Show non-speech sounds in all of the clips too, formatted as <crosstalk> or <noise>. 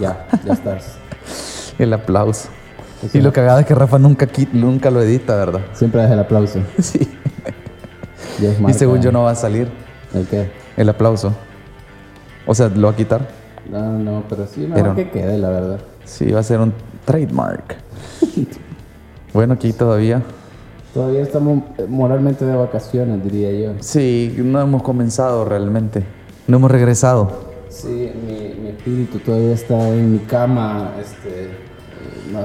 Ya, ya estás. <laughs> El aplauso. Y lo cagado es que Rafa nunca, nunca lo edita, ¿verdad? Siempre das el aplauso. <laughs> Sí. Es Y según yo no va a salir ¿El qué? el aplauso. O sea, lo va a quitar. No, no, pero sí, mejor Pero- que quede, la verdad. Sí, va a ser un trademark. <laughs> bueno, aquí todavía. Todavía estamos eh, moralmente de vacaciones, diría yo. Sí, no hemos comenzado realmente. No hemos regresado. Sí, mi, mi espíritu todavía está en mi cama, este,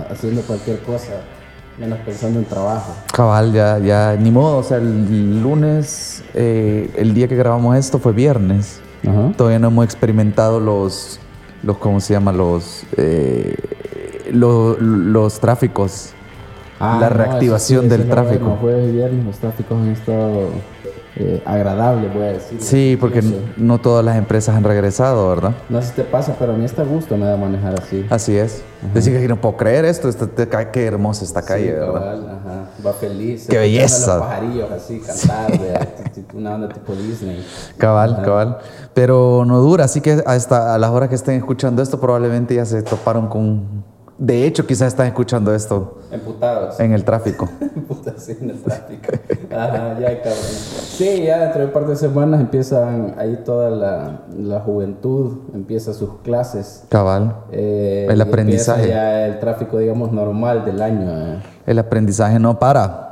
haciendo cualquier cosa, menos pensando en trabajo. Cabal, ya, ya, ni modo. O sea, el lunes, eh, el día que grabamos esto fue viernes. Ajá. Todavía no hemos experimentado los, los ¿cómo se llama? Los, eh, lo- los tráficos. La reactivación del tráfico. Bueno, jueves y viernes los tráficos han estado eh, agradables, voy a decir. Sí, porque sé. no todas las empresas han regresado, ¿verdad? No sé si te pasa, pero a mí está gusto me da manejar así. Así es. Decir que no puedo creer esto, esta- qué hermosa esta calle, Sí, ¿verdad? cabal, ajá. Va feliz. Qué a belleza. Los pajarillos así, cantar, de, t- una onda tipo Disney. Cabal, cabal. Pero no dura, así que hasta a las horas que estén escuchando esto probablemente ya se toparon con... De hecho, quizás están escuchando esto Emputados. en el tráfico. <laughs> Puta, sí, en el tráfico. Ajá, ya, cabrón. Sí, ya dentro de un par de semanas empiezan ahí toda la, la juventud, empieza sus clases. Cabal. eh, El aprendizaje. ya el tráfico, digamos, normal del año. eh. El aprendizaje no para.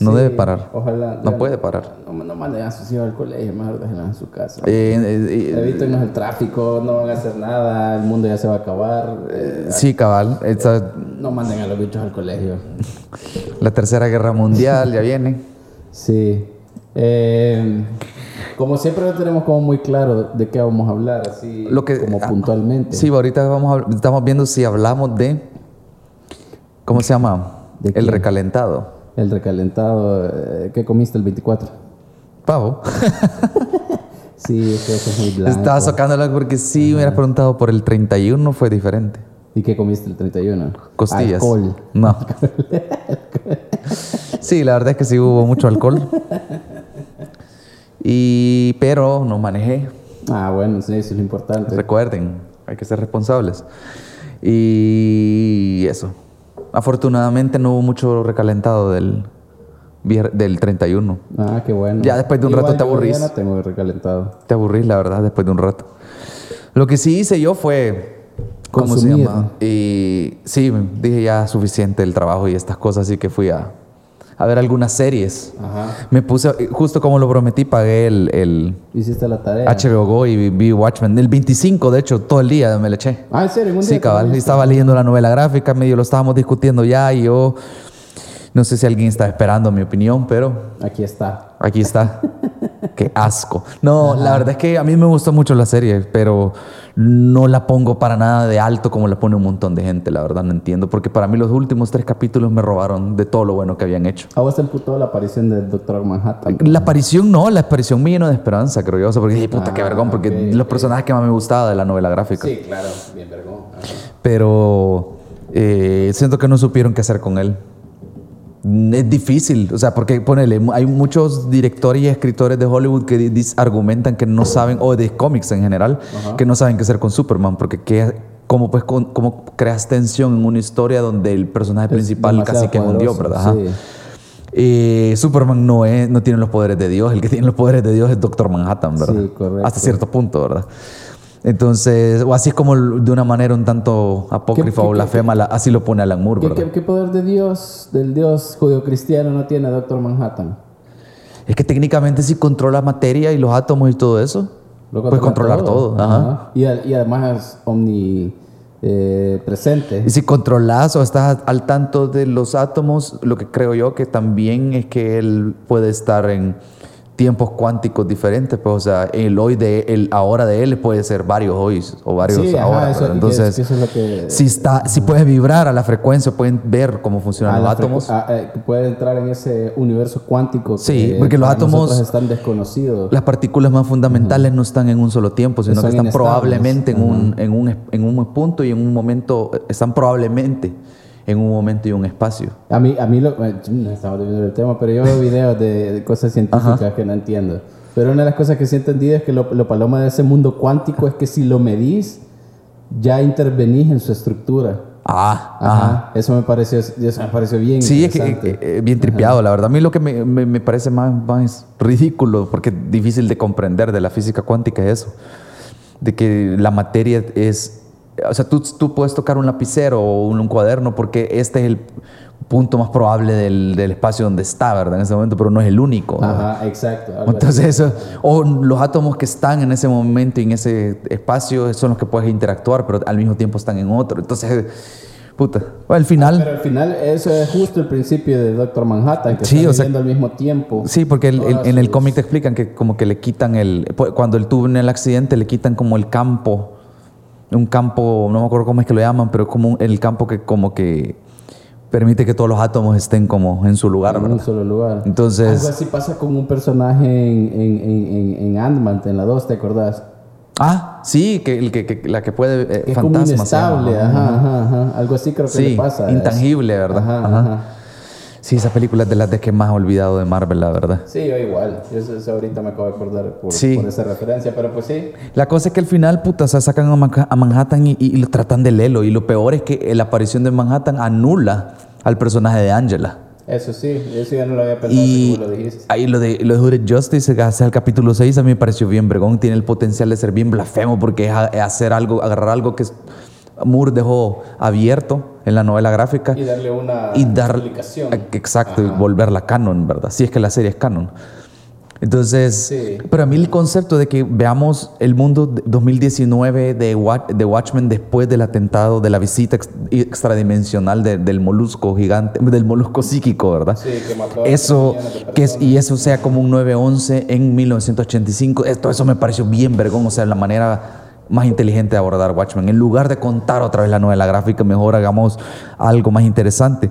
No Sí, debe parar. Ojalá. No puede parar. No, no manden a sus hijos al colegio, mejor déjenlos en su casa. Eh, eh, eh, Evítenos el tráfico, no van a hacer nada, el mundo ya se va a acabar. eh, sí, cabal. Esta- no manden a los bichos al colegio. <laughs> la tercera guerra mundial ya viene. Sí. Eh, como siempre no tenemos como muy claro de qué vamos a hablar, así Lo que- como ah, puntualmente. Sí, ahorita vamos a- estamos viendo si hablamos de... ¿Cómo se llama? ¿De el quién? recalentado. El recalentado, eh, ¿qué comiste el 24? Pavo. <laughs> Sí, es que eso es muy blanco. Estaba sacándola porque si me hubieras preguntado por el 31 fue diferente. ¿Y qué comiste el 31? Costillas. Alcohol. No. <laughs> sí, la verdad es que sí hubo mucho alcohol. Y, pero no manejé. Ah, bueno, sí, eso es lo importante. Recuerden, hay que ser responsables. Y eso. Afortunadamente no hubo mucho recalentado del, del 31. Ah, qué bueno. Ya después de un Igual rato te aburrís. No tengo recalentado. Te aburrís, la verdad, después de un rato. Lo que sí hice yo fue. ¿Cómo se llama? Y sí, dije ya suficiente el trabajo y estas cosas, así que fui a, a ver algunas series. Ajá. Me puse, justo como lo prometí, pagué el, el ¿Hiciste la tarea? HBO Go y vi- Watchmen. El 25, de hecho, todo el día me le eché. Ah, ¿en serio? ¿Un día Sí, cabal. estaba leyendo la novela gráfica, medio lo estábamos discutiendo ya y yo. No sé si alguien está esperando mi opinión, pero Aquí está. Aquí está. <laughs> Qué asco. No, la verdad es que a mí me gustó mucho la serie, pero no la pongo para nada de alto como la pone un montón de gente, la verdad no entiendo, porque para mí los últimos tres capítulos me robaron de todo lo bueno que habían hecho. ¿A vos te emputó la aparición del Doctor Manhattan? La aparición no, la aparición me llenó de esperanza, creo yo, o sea, porque dije, puta, qué Ah, vergón, porque los personajes que más me gustaba de la novela gráfica. Sí, claro, bien vergón. Ajá. pero eh, siento que no supieron qué hacer con él. Es difícil, o sea, porque ponele, hay muchos directores y escritores de Hollywood que argumentan que no saben, o de cómics en general, que no saben qué hacer con Superman, porque qué, cómo, pues, con- cómo creas tensión en una historia donde el personaje principal casi que es un dios, ¿verdad? Ajá. sí. Eh, Superman no, es, no tiene los poderes de Dios, el que tiene los poderes de Dios es Doctor Manhattan, ¿verdad? Sí, correcto. Hasta cierto punto, ¿verdad? Entonces, o así es como de una manera un tanto apócrifa ¿Qué- o blasfema, la- así lo pone Alan Moore, ¿Qué, ¿verdad? qué, poder de Dios, del Dios judío-cristiano no tiene Doctor Manhattan? Es que técnicamente si controla materia y los átomos y todo eso, puedes controlar todo. ajá. Ajá. Y, además es omnipresente. Y si controlas o estás al tanto de los átomos, lo que creo yo que también es que él puede estar en tiempos cuánticos diferentes, pues, o sea, el hoy de el ahora de él puede ser varios hoy o varios Sí, ajá, ahora. eso- ¿verdad? que es- Entonces, que eso es lo que- si está, si puedes vibrar a la frecuencia, pueden ver cómo funcionan los átomos. a- eh, que puede entrar en ese universo cuántico Sí, que porque los átomos- están desconocidos. Las partículas más fundamentales no están en un solo tiempo, sino Son que están inestables. probablemente en un, en, un, en un punto y en un momento, están probablemente en un momento y un espacio. A mí, a mí lo, no estamos viendo el tema, pero yo veo videos de, de cosas científicas que no entiendo. Pero una de las cosas que sí he entendido es que lo, lo paloma de ese mundo cuántico es que si lo medís, ya intervenís en su estructura. Ah, Ajá. ajá. Eso me pareció, eso me pareció bien Sí, es que eh, eh, bien tripeado, la verdad. A mí lo que me, me- me parece más, más ridículo, porque es difícil de comprender de la física cuántica es eso, de que la materia es, o sea, tú, tú puedes tocar un lapicero o un, un cuaderno porque este es el punto más probable del, del espacio donde está, ¿verdad? En ese momento, pero no es el único. ¿verdad? Ajá, exacto. Entonces eso, o los átomos que están en ese momento y en ese espacio son los que puedes interactuar, pero al mismo tiempo están en otro. Entonces, puta, bueno, al final... Pero al final eso es justo el principio de Doctor Manhattan, que Sí, o sea- al mismo tiempo. Sí, porque el- el- en el cómic te explican que como que le quitan el... Cuando él tuvo en el accidente le quitan como el campo, un campo, no me acuerdo cómo es que lo llaman, pero como un- el campo que como que permite que todos los átomos estén como en su lugar, en un ¿verdad? solo lugar. Entonces- Algo así pasa con un personaje en, en, en, en, Ant-Man, en la 2, ¿te acordás? Ah, sí, que, el que, que- la que puede... eh, Que es como fantasma inestable, ajá, ajá, ajá. Algo así creo que Sí, le pasa. intangible, ¿verdad? Ajá, Ajá. ajá. Sí, esa película es de las de que más he olvidado de Marvel, la verdad. Sí, yo igual. Yo eso, eso ahorita me acabo de acordar por, Sí. por esa referencia, pero pues sí. La cosa es que al final, puta, o sea, sacan a, Manha- a Manhattan y, lo tratan de lelo. Y lo peor es que la aparición de Manhattan anula al personaje de Angela. Eso sí, eso ya no lo había pensado Y como lo dijiste. ahí lo de, lo de Hooded Justice, que hace el capítulo 6, a mí me pareció bien vergón. Tiene el potencial de ser bien blasfemo porque es, es hacer algo, agarrar algo que Moore dejó abierto en la novela gráfica Y darle una y dar explicación. exacto y volverla canon, ¿verdad? Si es que la serie es canon. Entonces, Sí. pero a mí el concepto de que veamos el mundo de 2019 de, Wa- de Watchmen después del atentado, de la visita ex- extradimensional de- del molusco gigante, del molusco psíquico, ¿verdad? Sí, que mató a Eso, de que es, y eso sea como un 9-11 en 1985, esto, eso me pareció bien vergón, o sea, la manera más inteligente de abordar Watchmen. En lugar de contar otra vez la novela gráfica, mejor hagamos algo más interesante.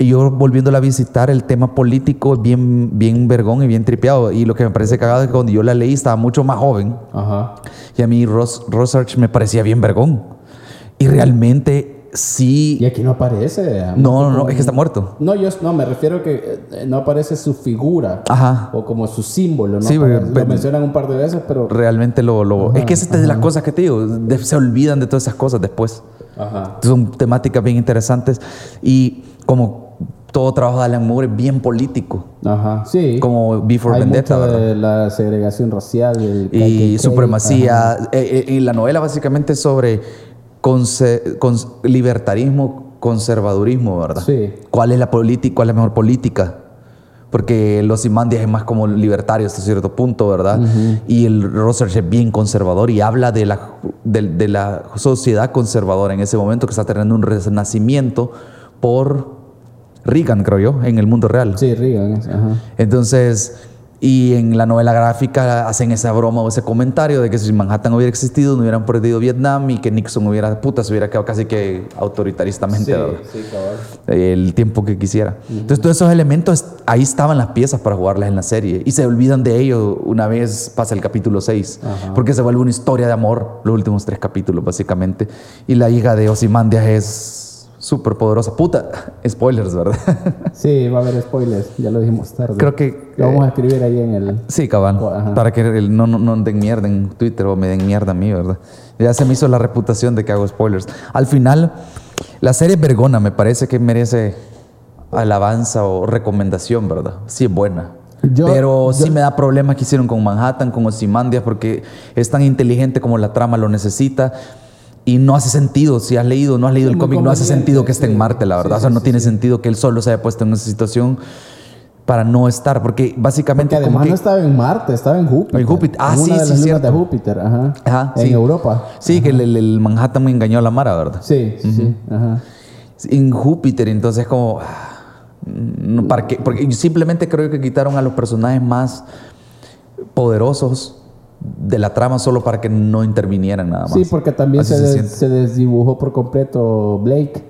Y yo volviéndola a visitar, el tema político es bien, bien vergón y bien tripeado. Y lo que me parece cagado es que cuando yo la leí estaba mucho más joven. Ajá. Y a mí Ross, Rosarch me parecía bien vergón. Y realmente sí... Y aquí no aparece. No, no, no, es que está muerto. No, yo no, me refiero que eh, no aparece su figura. Ajá. O como su símbolo, ¿no? Sí, lo mencionan un par de veces, pero. realmente lo... lo- es que esa es de las cosas que te digo, de- se olvidan de todas esas cosas después. Ajá. Son temáticas bien interesantes y como todo trabajo de Alan Moore es bien político, Ajá. Sí. como Before Hay Vendetta, mucho ¿verdad? de la segregación racial el Y supremacía. Ajá. Eh, eh, y la novela básicamente es sobre libertarismo, conservadurismo, ¿verdad? Sí. ¿Cuál es la política, cuál es la mejor política? Porque los Imandias es más como libertario hasta cierto punto, ¿verdad? Y el Rosers es bien conservador y habla de la, de, de la sociedad conservadora en ese momento que está teniendo un renacimiento por Reagan, creo yo, en el mundo real. Sí, Reagan. Ajá. Entonces, y en la novela gráfica hacen esa broma o ese comentario de que si Manhattan hubiera existido, no hubieran perdido Vietnam y que Nixon hubiera, puta, se hubiera quedado casi que autoritaristamente, Sí, sí, el tiempo que quisiera. Entonces, todos esos elementos, ahí estaban las piezas para jugarlas en la serie y se olvidan de ello una vez pasa el capítulo 6, Ajá. porque se vuelve una historia de amor, los últimos tres capítulos, básicamente. Y la hija de Ozymandias es súper poderosa. Puta, <laughs> spoilers, ¿verdad? <laughs> Sí, va a haber spoilers, ya lo dijimos tarde. Creo que. Lo vamos eh, a escribir ahí en el. Sí, cabal. Ajá. Para que el- no, no, no den mierda en Twitter o me den mierda a mí, ¿verdad? Ya se me hizo la reputación de que hago spoilers. Al final, la serie es vergona, me parece que merece alabanza o recomendación, ¿verdad? Sí es buena. Yo- Pero sí yo- me da problemas que hicieron con Manhattan, con Ozymandias, porque es tan inteligente como la trama lo necesita. Y no hace sentido, si has leído no has leído Sí, el cómic, no hace sentido que esté en sí. Marte, la verdad. Sí, o sea, sí, no sí, tiene sí. sentido que él solo se haya puesto en esa situación para no estar, porque básicamente Porque como además que- no estaba en Marte, estaba en Júpiter. En Júpiter. Ah, En sí, una de sí, las lunas de Júpiter, ajá. Ajá, en sí. Europa. Sí, que el, el- Manhattan me engañó a la Mara, ¿verdad? Sí, sí, sí, ajá. En Júpiter, entonces como... ah, no, ¿para qué? Porque simplemente creo que quitaron a los personajes más poderosos de la trama solo para que no intervinieran nada más. Sí, porque también se, se des- se desdibujó por completo Blake.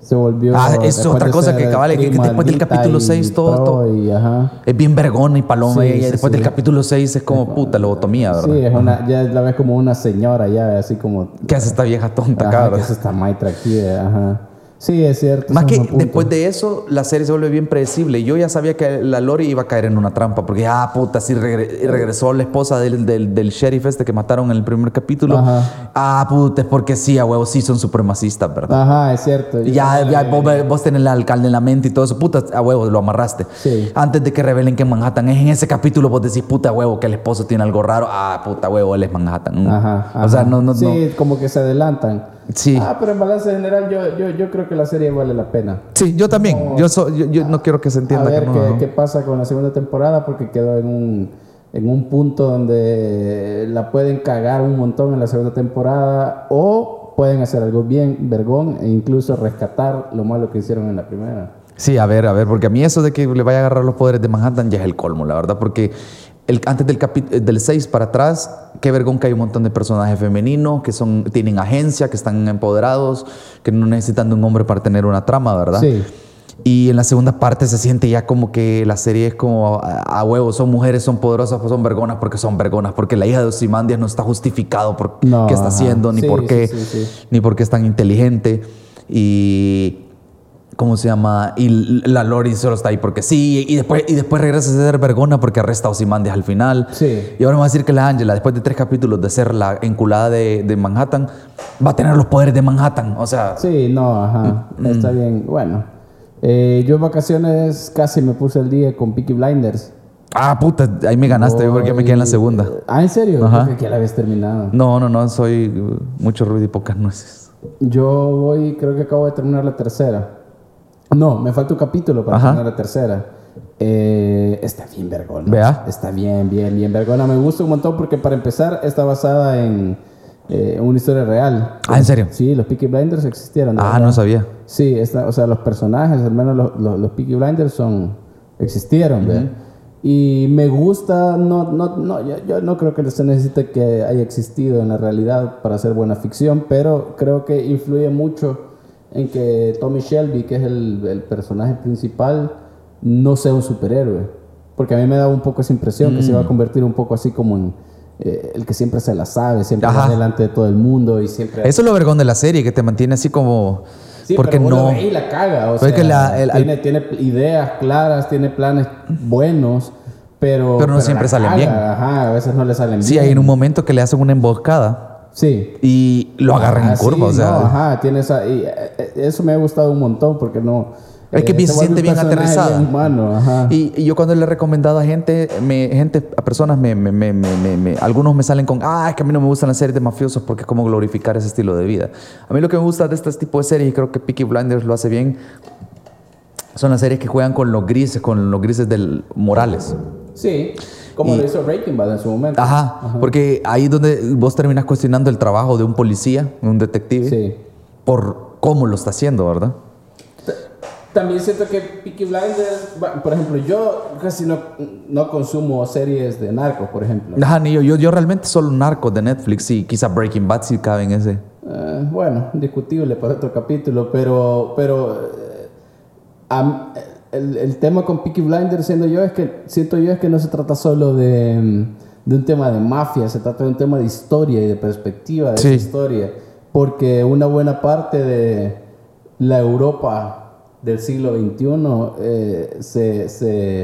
Se volvió. Ah, es otra cosa que, cabal, que- después del capítulo y seis todo- pro todo- y, ajá. Es bien vergona y paloma. Sí, y sí, después sí. del capítulo 6 es como puta lobotomía, ¿verdad? Sí, es una, ya la ves como una señora, ya así como. ¿Qué hace esta vieja tonta Ajá, que verdad? es esta maitra aquí, ajá. Sí, es cierto. Más que después de eso, la serie se vuelve bien predecible. Yo ya sabía que la Lori iba a caer en una trampa, porque, ah, puta, sí regre- regresó la esposa del, del, del sheriff este que mataron en el primer capítulo. Ajá. Ah, puta, es porque sí, a huevo, sí son supremacistas, ¿verdad? Ajá, es cierto. Ya, ya vos, vos tenés el alcalde en la mente y todo eso, puta, a huevo, lo amarraste. Sí. Antes de que revelen que Manhattan es en ese capítulo, vos decís, puta, a huevo, que el esposo tiene algo raro. Ah, puta, huevo, él es Manhattan. Mm. Ajá, O sea, ajá. no, no, Sí, no. como que se adelantan. Sí. Ah, pero en balance general yo, yo, yo creo que la serie vale la pena. Sí, yo también. Yo, so- yo, yo no quiero que se A entienda ver que no. qué, no. qué pasa con la segunda temporada porque quedó en un, en un punto donde la pueden cagar un montón en la segunda temporada o pueden hacer algo bien, vergón, e incluso rescatar lo malo que hicieron en la primera. Sí, a ver, a ver, porque a mí eso de que le vaya a agarrar los poderes de Manhattan ya es el colmo, la verdad, porque el, antes del, capi- del 6 para atrás, qué vergón que hay un montón de personajes femeninos que son, tienen agencia, que están empoderados, que no necesitan de un hombre para tener una trama, ¿verdad? Sí. Y en la segunda parte se siente ya como que la serie es como a, a huevo, son mujeres, son poderosas, pues son vergonas porque son vergonas, porque la hija de Ozymandias no está justificado por No, qué está ajá. haciendo, ni Sí, por qué, sí, sí. ni por qué es tan inteligente. Y ¿cómo se llama? Y la Lori solo está ahí porque sí, y después, y después regresa a ser vergona porque arresta a Ozymandias al final. Sí. Y ahora me va a decir que la Angela, después de tres capítulos de ser la enculada de, de Manhattan, va a tener los poderes de Manhattan. O sea, Sí, no, ajá. Mm, Está bien. Bueno, eh, yo en vacaciones casi me puse el día con Peaky Blinders. ah, puta, ahí me ganaste, yo porque me quedé en la segunda. Ah, ¿en serio? Ajá. Que ya la habías terminado. No, no, no, soy mucho ruido y pocas nueces. Yo voy, creo que acabo de terminar la tercera. No, me falta un capítulo para terminar la tercera. Eh, está bien vergona. Vea. Está bien, bien, bien vergona. Me gusta un montón porque para empezar está basada en eh, una historia real. Ah, ¿en serio? Sí, los Peaky Blinders existieron. Ah, no sabía. Sí, está, o sea, los personajes, al menos los, los, los Peaky Blinders son, existieron. Y me gusta, no, no, no, yo, yo no creo que se necesite que haya existido en la realidad para hacer buena ficción, pero creo que influye mucho en que Tommy Shelby, que es el, el personaje principal, no sea un superhéroe. Porque a mí me da un poco esa impresión que se va a convertir un poco así como en eh, el que siempre se la sabe, siempre va delante de todo el mundo y siempre... Eso es lo vergón de la serie, que te mantiene así como... Sí, porque pero no... y la caga. O sea, que la- el- tiene, tiene ideas claras, tiene planes buenos, pero. Pero no siempre salen bien. Ajá, a veces no le salen Sí, bien. hay en un momento que le hacen una emboscada Sí. y lo agarran Ah, en curva, sí, o sea... no, ajá, tiene esa. y, eh, eh, eso me ha gustado un montón porque no. Es que eh, se siente bien aterrizada. bien humano, ajá. Y, y yo cuando le he recomendado a gente, me, gente a personas, me, me- me- me- me- me- algunos me salen con, ah, es que a mí no me gustan las series de mafiosos porque es como glorificar ese estilo de vida. A mí lo que me gusta de este tipo de series, y creo que Peaky Blinders lo hace bien, son las series que juegan con los grises, con los grises del morales. Sí, como Y- lo hizo Breaking Bad en su momento. Ajá, porque ahí es donde vos terminas cuestionando el trabajo de un policía, un detective, Sí. por cómo lo está haciendo, ¿verdad? También siento que Peaky Blinders, por ejemplo, yo casi no, no consumo series de narcos, por ejemplo. Ajá, ni yo, yo, yo realmente solo narco de Netflix y quizá Breaking Bad sí cabe en ese. Eh, bueno, discutible para otro capítulo, pero, pero eh, am- el, el tema con Peaky Blinders siendo yo es que siento yo es que no se trata solo de, mm, de un tema de mafia, se trata de un tema de historia y de perspectiva de Sí. esa historia, porque una buena parte de la Europa del siglo XXI eh, se, se,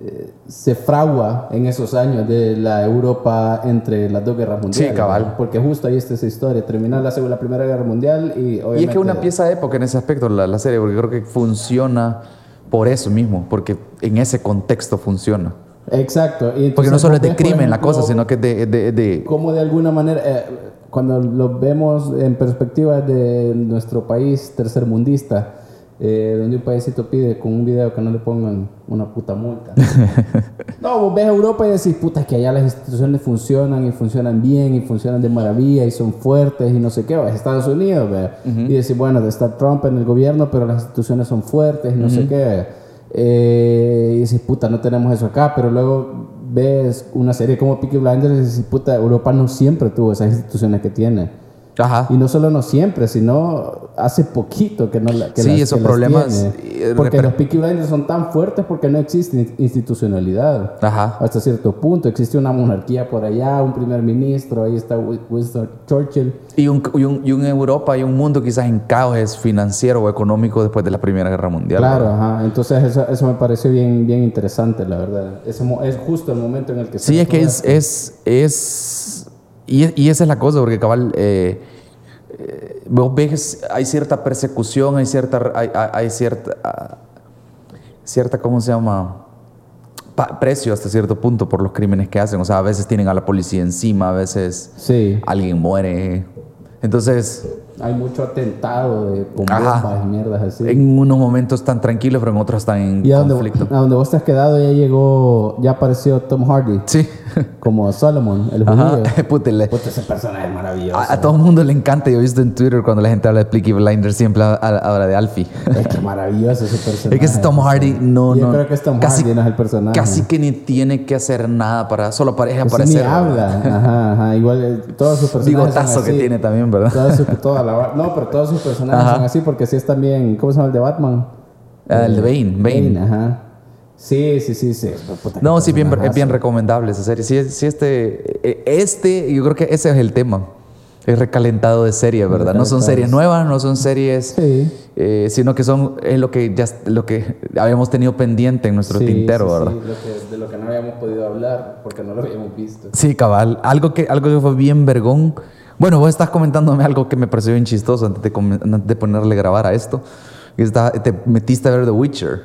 eh, se fragua en esos años de la Europa entre las dos guerras mundiales. cabal. ¿verdad? Porque justo ahí está esa historia, terminar la, segunda- la Primera Guerra Mundial y obviamente... Y es que una pieza de época en ese aspecto la, la serie, porque creo que funciona por eso mismo, porque en ese contexto funciona. Exacto. y Porque no solo es de ves, crimen la cosa, sino que es de... de- de- Como de alguna manera, eh, cuando lo vemos en perspectiva de nuestro país tercermundista, eh, donde un paísito pide con un video que no le pongan una puta multa. <laughs> no, vos ves a Europa y decís, puta, que allá las instituciones funcionan y funcionan bien y funcionan de maravilla y son fuertes y no sé qué. O es Estados Unidos, ve. Y decís, bueno, está Trump en el gobierno, pero las instituciones son fuertes y no sé qué. Eh, y decís, puta, no tenemos eso acá, pero luego ves una serie como Peaky Blinders y decís, puta, Europa no siempre tuvo esas instituciones que tiene. Ajá. Y no solo no siempre, sino hace poquito que no la que Sí, las- esos que problemas, tiene. Porque los Peaky Blinders son tan fuertes porque no existe institucionalidad. Ajá. Hasta cierto punto. Existe una monarquía por allá, un primer ministro, ahí está Wi- Winston Churchill. Y un, y, un, y un Europa y un mundo quizás en caos financiero o económico después de la Primera Guerra Mundial. Claro, ajá. Entonces eso, eso me pareció bien, bien interesante, la verdad. Mo- es justo el momento en el que se Sí, es que es, es, es y, y esa es la cosa, porque cabal, eh, eh, vos ves, hay cierta persecución, hay cierta, hay, hay- cierta, cierta, ¿cómo se llama? Precio hasta cierto punto por los crímenes que hacen. O sea, a veces tienen a la policía encima, a veces Sí, alguien muere. Entonces, hay mucho atentado de, con bombas y mierdas así. en unos momentos están tranquilos, pero en otros están en y a donde, conflicto. a donde vos te has quedado ya llegó, ya apareció Tom Hardy Sí. <laughs> como Solomon, el judío. <laughs> Puta, le- Puta, ese personaje es maravilloso. a, a todo el mundo le encanta. Yo he visto en Twitter cuando la gente habla de Peaky Blinders, siempre ha- ha- habla de Alfie. Es que maravilloso ese personaje. <laughs> Es que es Tom Hardy, no, Yo no. creo que es Tom casi, Hardy, no es el personaje. Casi que ni tiene que hacer nada para, solo aparece aparecer. ni habla. Ajá, ajá. Igual eh, todos sus personajes. Bigotazo son que tiene también, ¿verdad? Toda su- toda no, pero todos sus personajes Ajá. son así porque sí es también. ¿Cómo se llama el de Batman? Ah, el de Bane, Bane. ajá. Sí, sí, sí, sí. Puta, No, sí, bien, es bien recomendable esa serie. Sí, sí, este, eh, este, yo creo que ese es el tema. Es recalentado de serie, ¿verdad? No son series nuevas, no son series, Sí. eh, sino que son es lo que ya lo que habíamos tenido pendiente en nuestro Sí, tintero, sí, sí, ¿verdad? lo que- de lo que no habíamos podido hablar porque no lo habíamos visto. Sí, cabal. Algo que, algo que fue bien vergón. Bueno, vos estás comentándome algo que me pareció bien chistoso antes de, come- antes de ponerle grabar a esto. Está- te metiste a ver The Witcher.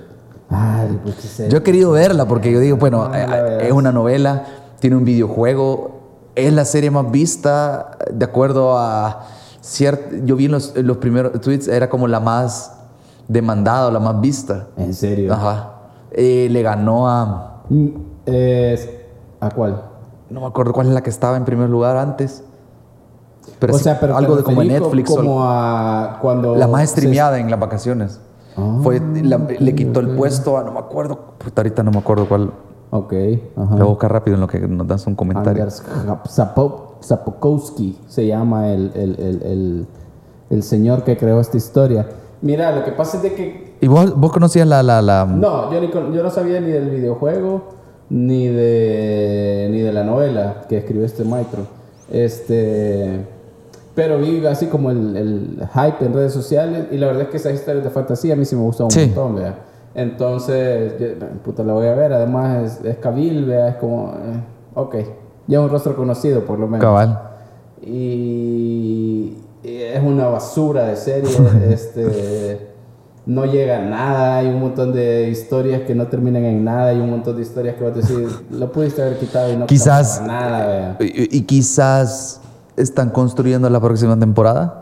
Ay, pues. Yo he querido verla porque yo digo, bueno, No, la eh, verdad. es una novela, tiene un videojuego, es la serie más vista de acuerdo a cierto. Yo vi en los, en los primeros tweets, era como la más demandada, la más vista. En serio. Ajá. Eh, le ganó a. Mm, ¿A cuál? No me acuerdo cuál es la que estaba en primer lugar antes. Pero o sea, pero algo de como Netflix. Como a cuando. la más se- streameada en las vacaciones. Ah, Fue, la- le quitó el ok. puesto a, no me acuerdo, puta, ahorita no me acuerdo cuál. Ok, Lo ajá. voy a buscar rápido en lo que nos das un comentario. Anders Zapokowski se llama el, el, el, el, el señor que creó esta historia. Mira, lo que pasa es de que ¿Y vos, vos conocías la, la, la... No, yo, ni yo no sabía ni del videojuego ni de, ni de la novela que escribió este maestro. Este, pero vi así como el, el hype en redes sociales y la verdad es que esas historias de fantasía a mí sí me gustan un Sí. montón, vea. Entonces, yo, puta, la voy a ver. Además, es, es Cabil, vea, es como, eh, ok, ya es un rostro conocido por lo menos. Cabal. Y, y es una basura de serie. <laughs> este, no llega a nada. Hay un montón de historias que no terminan en nada. Hay un montón de historias que vas a decir, lo pudiste haber quitado y no Quizás- nada. Y, y quizás están construyendo la próxima temporada.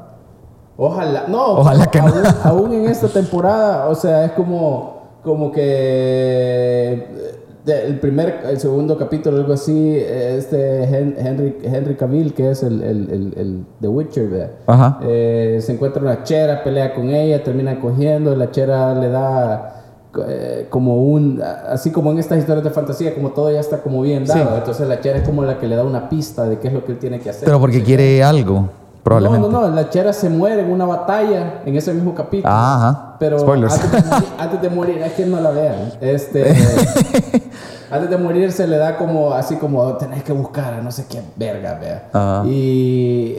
Ojalá, no, Ojalá que no. aún, en esta temporada, o sea, es como, como que el primer, el segundo capítulo, algo así, este Hen- Henry, Henry Cavill, que es el, el, el, el The Witcher, ¿verdad? Ajá. Eh, se encuentra una chera, pelea con ella, termina cogiendo, la chera le da eh, como un, así como en estas historias de fantasía, como todo ya está como bien dado, Sí. entonces la chera es como la que le da una pista de qué es lo que él tiene que hacer. Pero porque quiere algo, probablemente. No, no, no, la chera se muere en una batalla en ese mismo capítulo. Ajá. Pero Spoilers. Antes, de morir, <laughs> antes de morir, es que no la vean. Este, <laughs> antes de morir se le da como así como tenés que buscar a no sé qué verga, vea. Ajá. Y,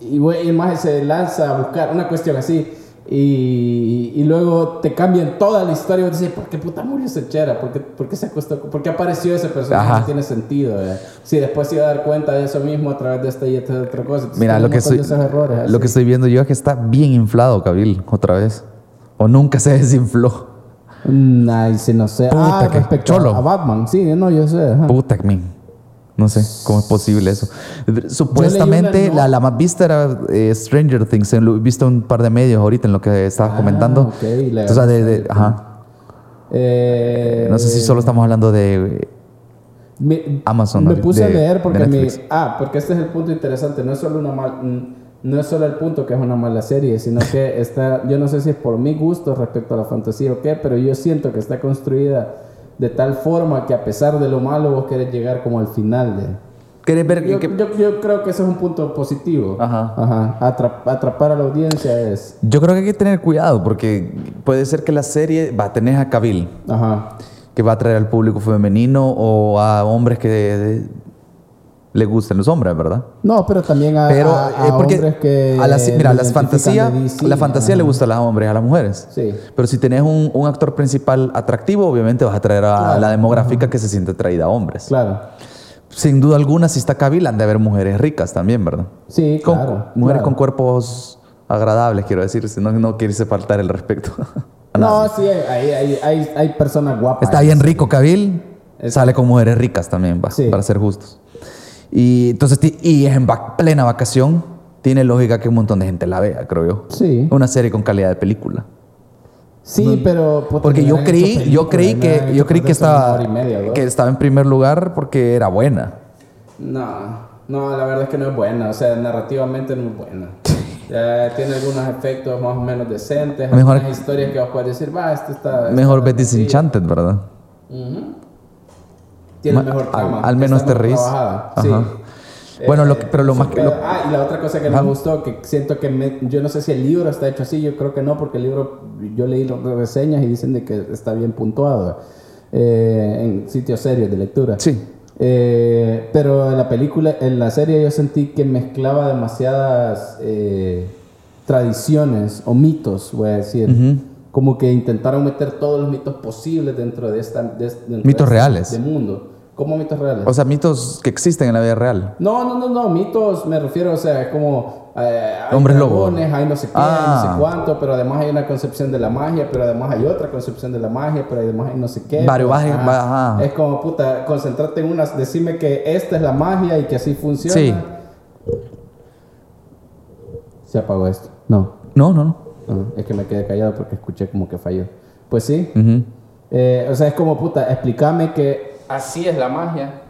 y, güey, el maje se lanza a buscar una cuestión así. Y, y luego te cambian toda la historia y vos decís, ¿por qué puta murió ese chera? ¿Por qué, por qué se acostó? ¿Por qué apareció ese personaje? Ajá. No tiene sentido. vea. Sí, después se iba a dar cuenta de eso mismo a través de esta y esta otra cosa. Entonces, Mira, lo que, estoy, errores, lo que estoy viendo yo es que está bien inflado, Cabil, otra vez. O nunca se <laughs> desinfló. Mm, Ay, sí, no sé. Puta, ah, respecto cholo. a Batman, sí, no, yo sé. ajá. Puta, men. No sé cómo es posible eso. Supuestamente una la, no- la más vista era eh, Stranger Things. He visto un par de medios ahorita en lo que estabas Ah, comentando. ok, la- O sea, de- de- ajá. Eh, No sé si solo estamos hablando de... me, Amazon, Me de- puse a leer porque mi, ah, porque este es el punto interesante. No es solo una mal, no es solo el punto que es una mala serie, sino que está, yo no sé si es por mi gusto respecto a la fantasía o qué, pero yo siento que está construida de tal forma que a pesar de lo malo vos querés llegar como al final de, ¿Querés ver Yo, que- yo- yo creo que ese es un punto positivo. Ajá. Ajá. Atra- atrapar a la audiencia es. Yo creo que hay que tener cuidado porque puede ser que la serie va a tener a Kabil, Ajá. que va a atraer al público femenino o a hombres que le gusten los hombres, ¿verdad? No, pero también a, Pero a- a eh, porque hombres que. a las, mira, las DC, la fantasía ajá. le gusta a los hombres, a las mujeres. Sí. Pero si tenés un, un actor principal atractivo, obviamente vas a atraer a Claro. la demográfica que se siente atraída a hombres. Claro. Sin duda alguna, si está Kabil, han de haber mujeres ricas también, ¿verdad? Sí, Con- claro. mujeres claro. con cuerpos agradables, quiero decir, si no, no quiere faltar el respeto. <laughs> a No, sí, hay, hay, hay, hay personas guapas. Está bien rico Kabil, sale con mujeres ricas también, va, Sí. para ser justos. Y entonces, y es en va- plena vacación, tiene lógica que un montón de gente la vea, creo yo. Sí. Una serie con calidad de película. Sí, pero. puta, Porque yo creí, yo creí que, yo creí que estaba, media, ¿no? que estaba en primer lugar porque era buena. No, no, la verdad es que no es buena. O sea, narrativamente no es buena. <laughs> Ya tiene algunos efectos más o menos decentes. Mejor- algunas historias que vos puedes decir, va, esto está. Mejor está ver Disenchanted, ¿verdad? Ujú. Tiene Ma- mejor al- trama. al menos te Ajá. Sí. Bueno, lo que- pero lo más que- lo- Ah, y la otra cosa que Ajá. me gustó, que siento que me- yo no sé si el libro está hecho así, yo creo que no, porque el libro, yo leí las reseñas y dicen de que está bien puntuado eh, en sitios serios de lectura. Sí. Eh, pero en la película, en la serie yo sentí que mezclaba demasiadas eh, tradiciones o mitos, voy a decir. Como que intentaron meter todos los mitos posibles dentro de esta... de- dentro Mitos este- reales. De mundo. ¿Cómo mitos reales? O sea, mitos que existen en la vida real. no, no, no, no, mitos me refiero, o sea, es como... eh, hay Hombres lobo. Hay no sé qué, Ah. hay no sé cuánto, pero además hay una concepción de la magia, pero además hay otra concepción de la magia, pero además hay no sé qué. Varios magias, ajá. Es como, puta, concentrarte en una, decirme que esta es la magia y que así funciona. Sí. Se apagó esto. No. No, no, no. No, es que me quedé callado porque escuché como que falló. Pues sí. Eh, o sea, es como, puta, explícame que así es la magia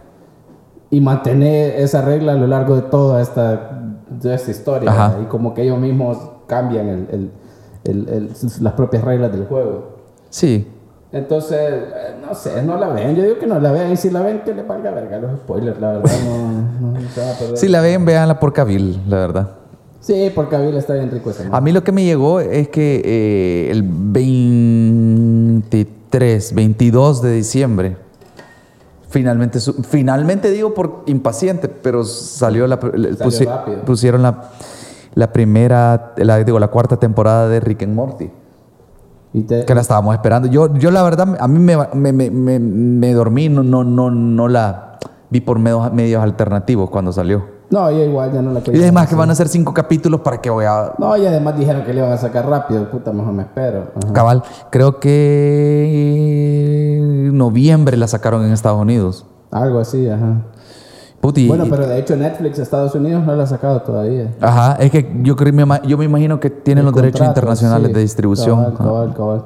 y mantener esa regla a lo largo de toda esta, de esta historia. Y como que ellos mismos cambian el- el- el- el- las propias reglas del juego. Sí. Entonces, eh, no sé, no la ven. Yo digo que no la vean. Y si la ven, que les valga verga los spoilers. La verdad, no, no, no se van a perder. Si la ven, véanla por Kabil, la verdad. Sí, porque Avila está bien rico ese. A mí lo que me llegó es que eh, el 23, 22 de diciembre, finalmente, su- finalmente digo por impaciente, pero salió la, Salió pusieron la, la primera, la, digo, la cuarta temporada de Rick and Morty, Y te- que la estábamos esperando. Yo, yo la verdad, a mí me, me, me, me- me dormí, no, no, no, no la vi por medios, medios alternativos cuando salió. No, yo igual ya no la Y quería. además que van a ser cinco capítulos para que voy a No, y además dijeron que le iban a sacar rápido. Puta, mejor me espero. Ajá. Cabal, creo que en noviembre la sacaron en Estados Unidos. Algo así, ajá. Puti. Bueno, pero de hecho Netflix Estados Unidos no la ha sacado todavía. Ajá, es que yo, creo, yo me imagino que tienen los derechos internacionales sí. de distribución. Cabal, cabal, cabal.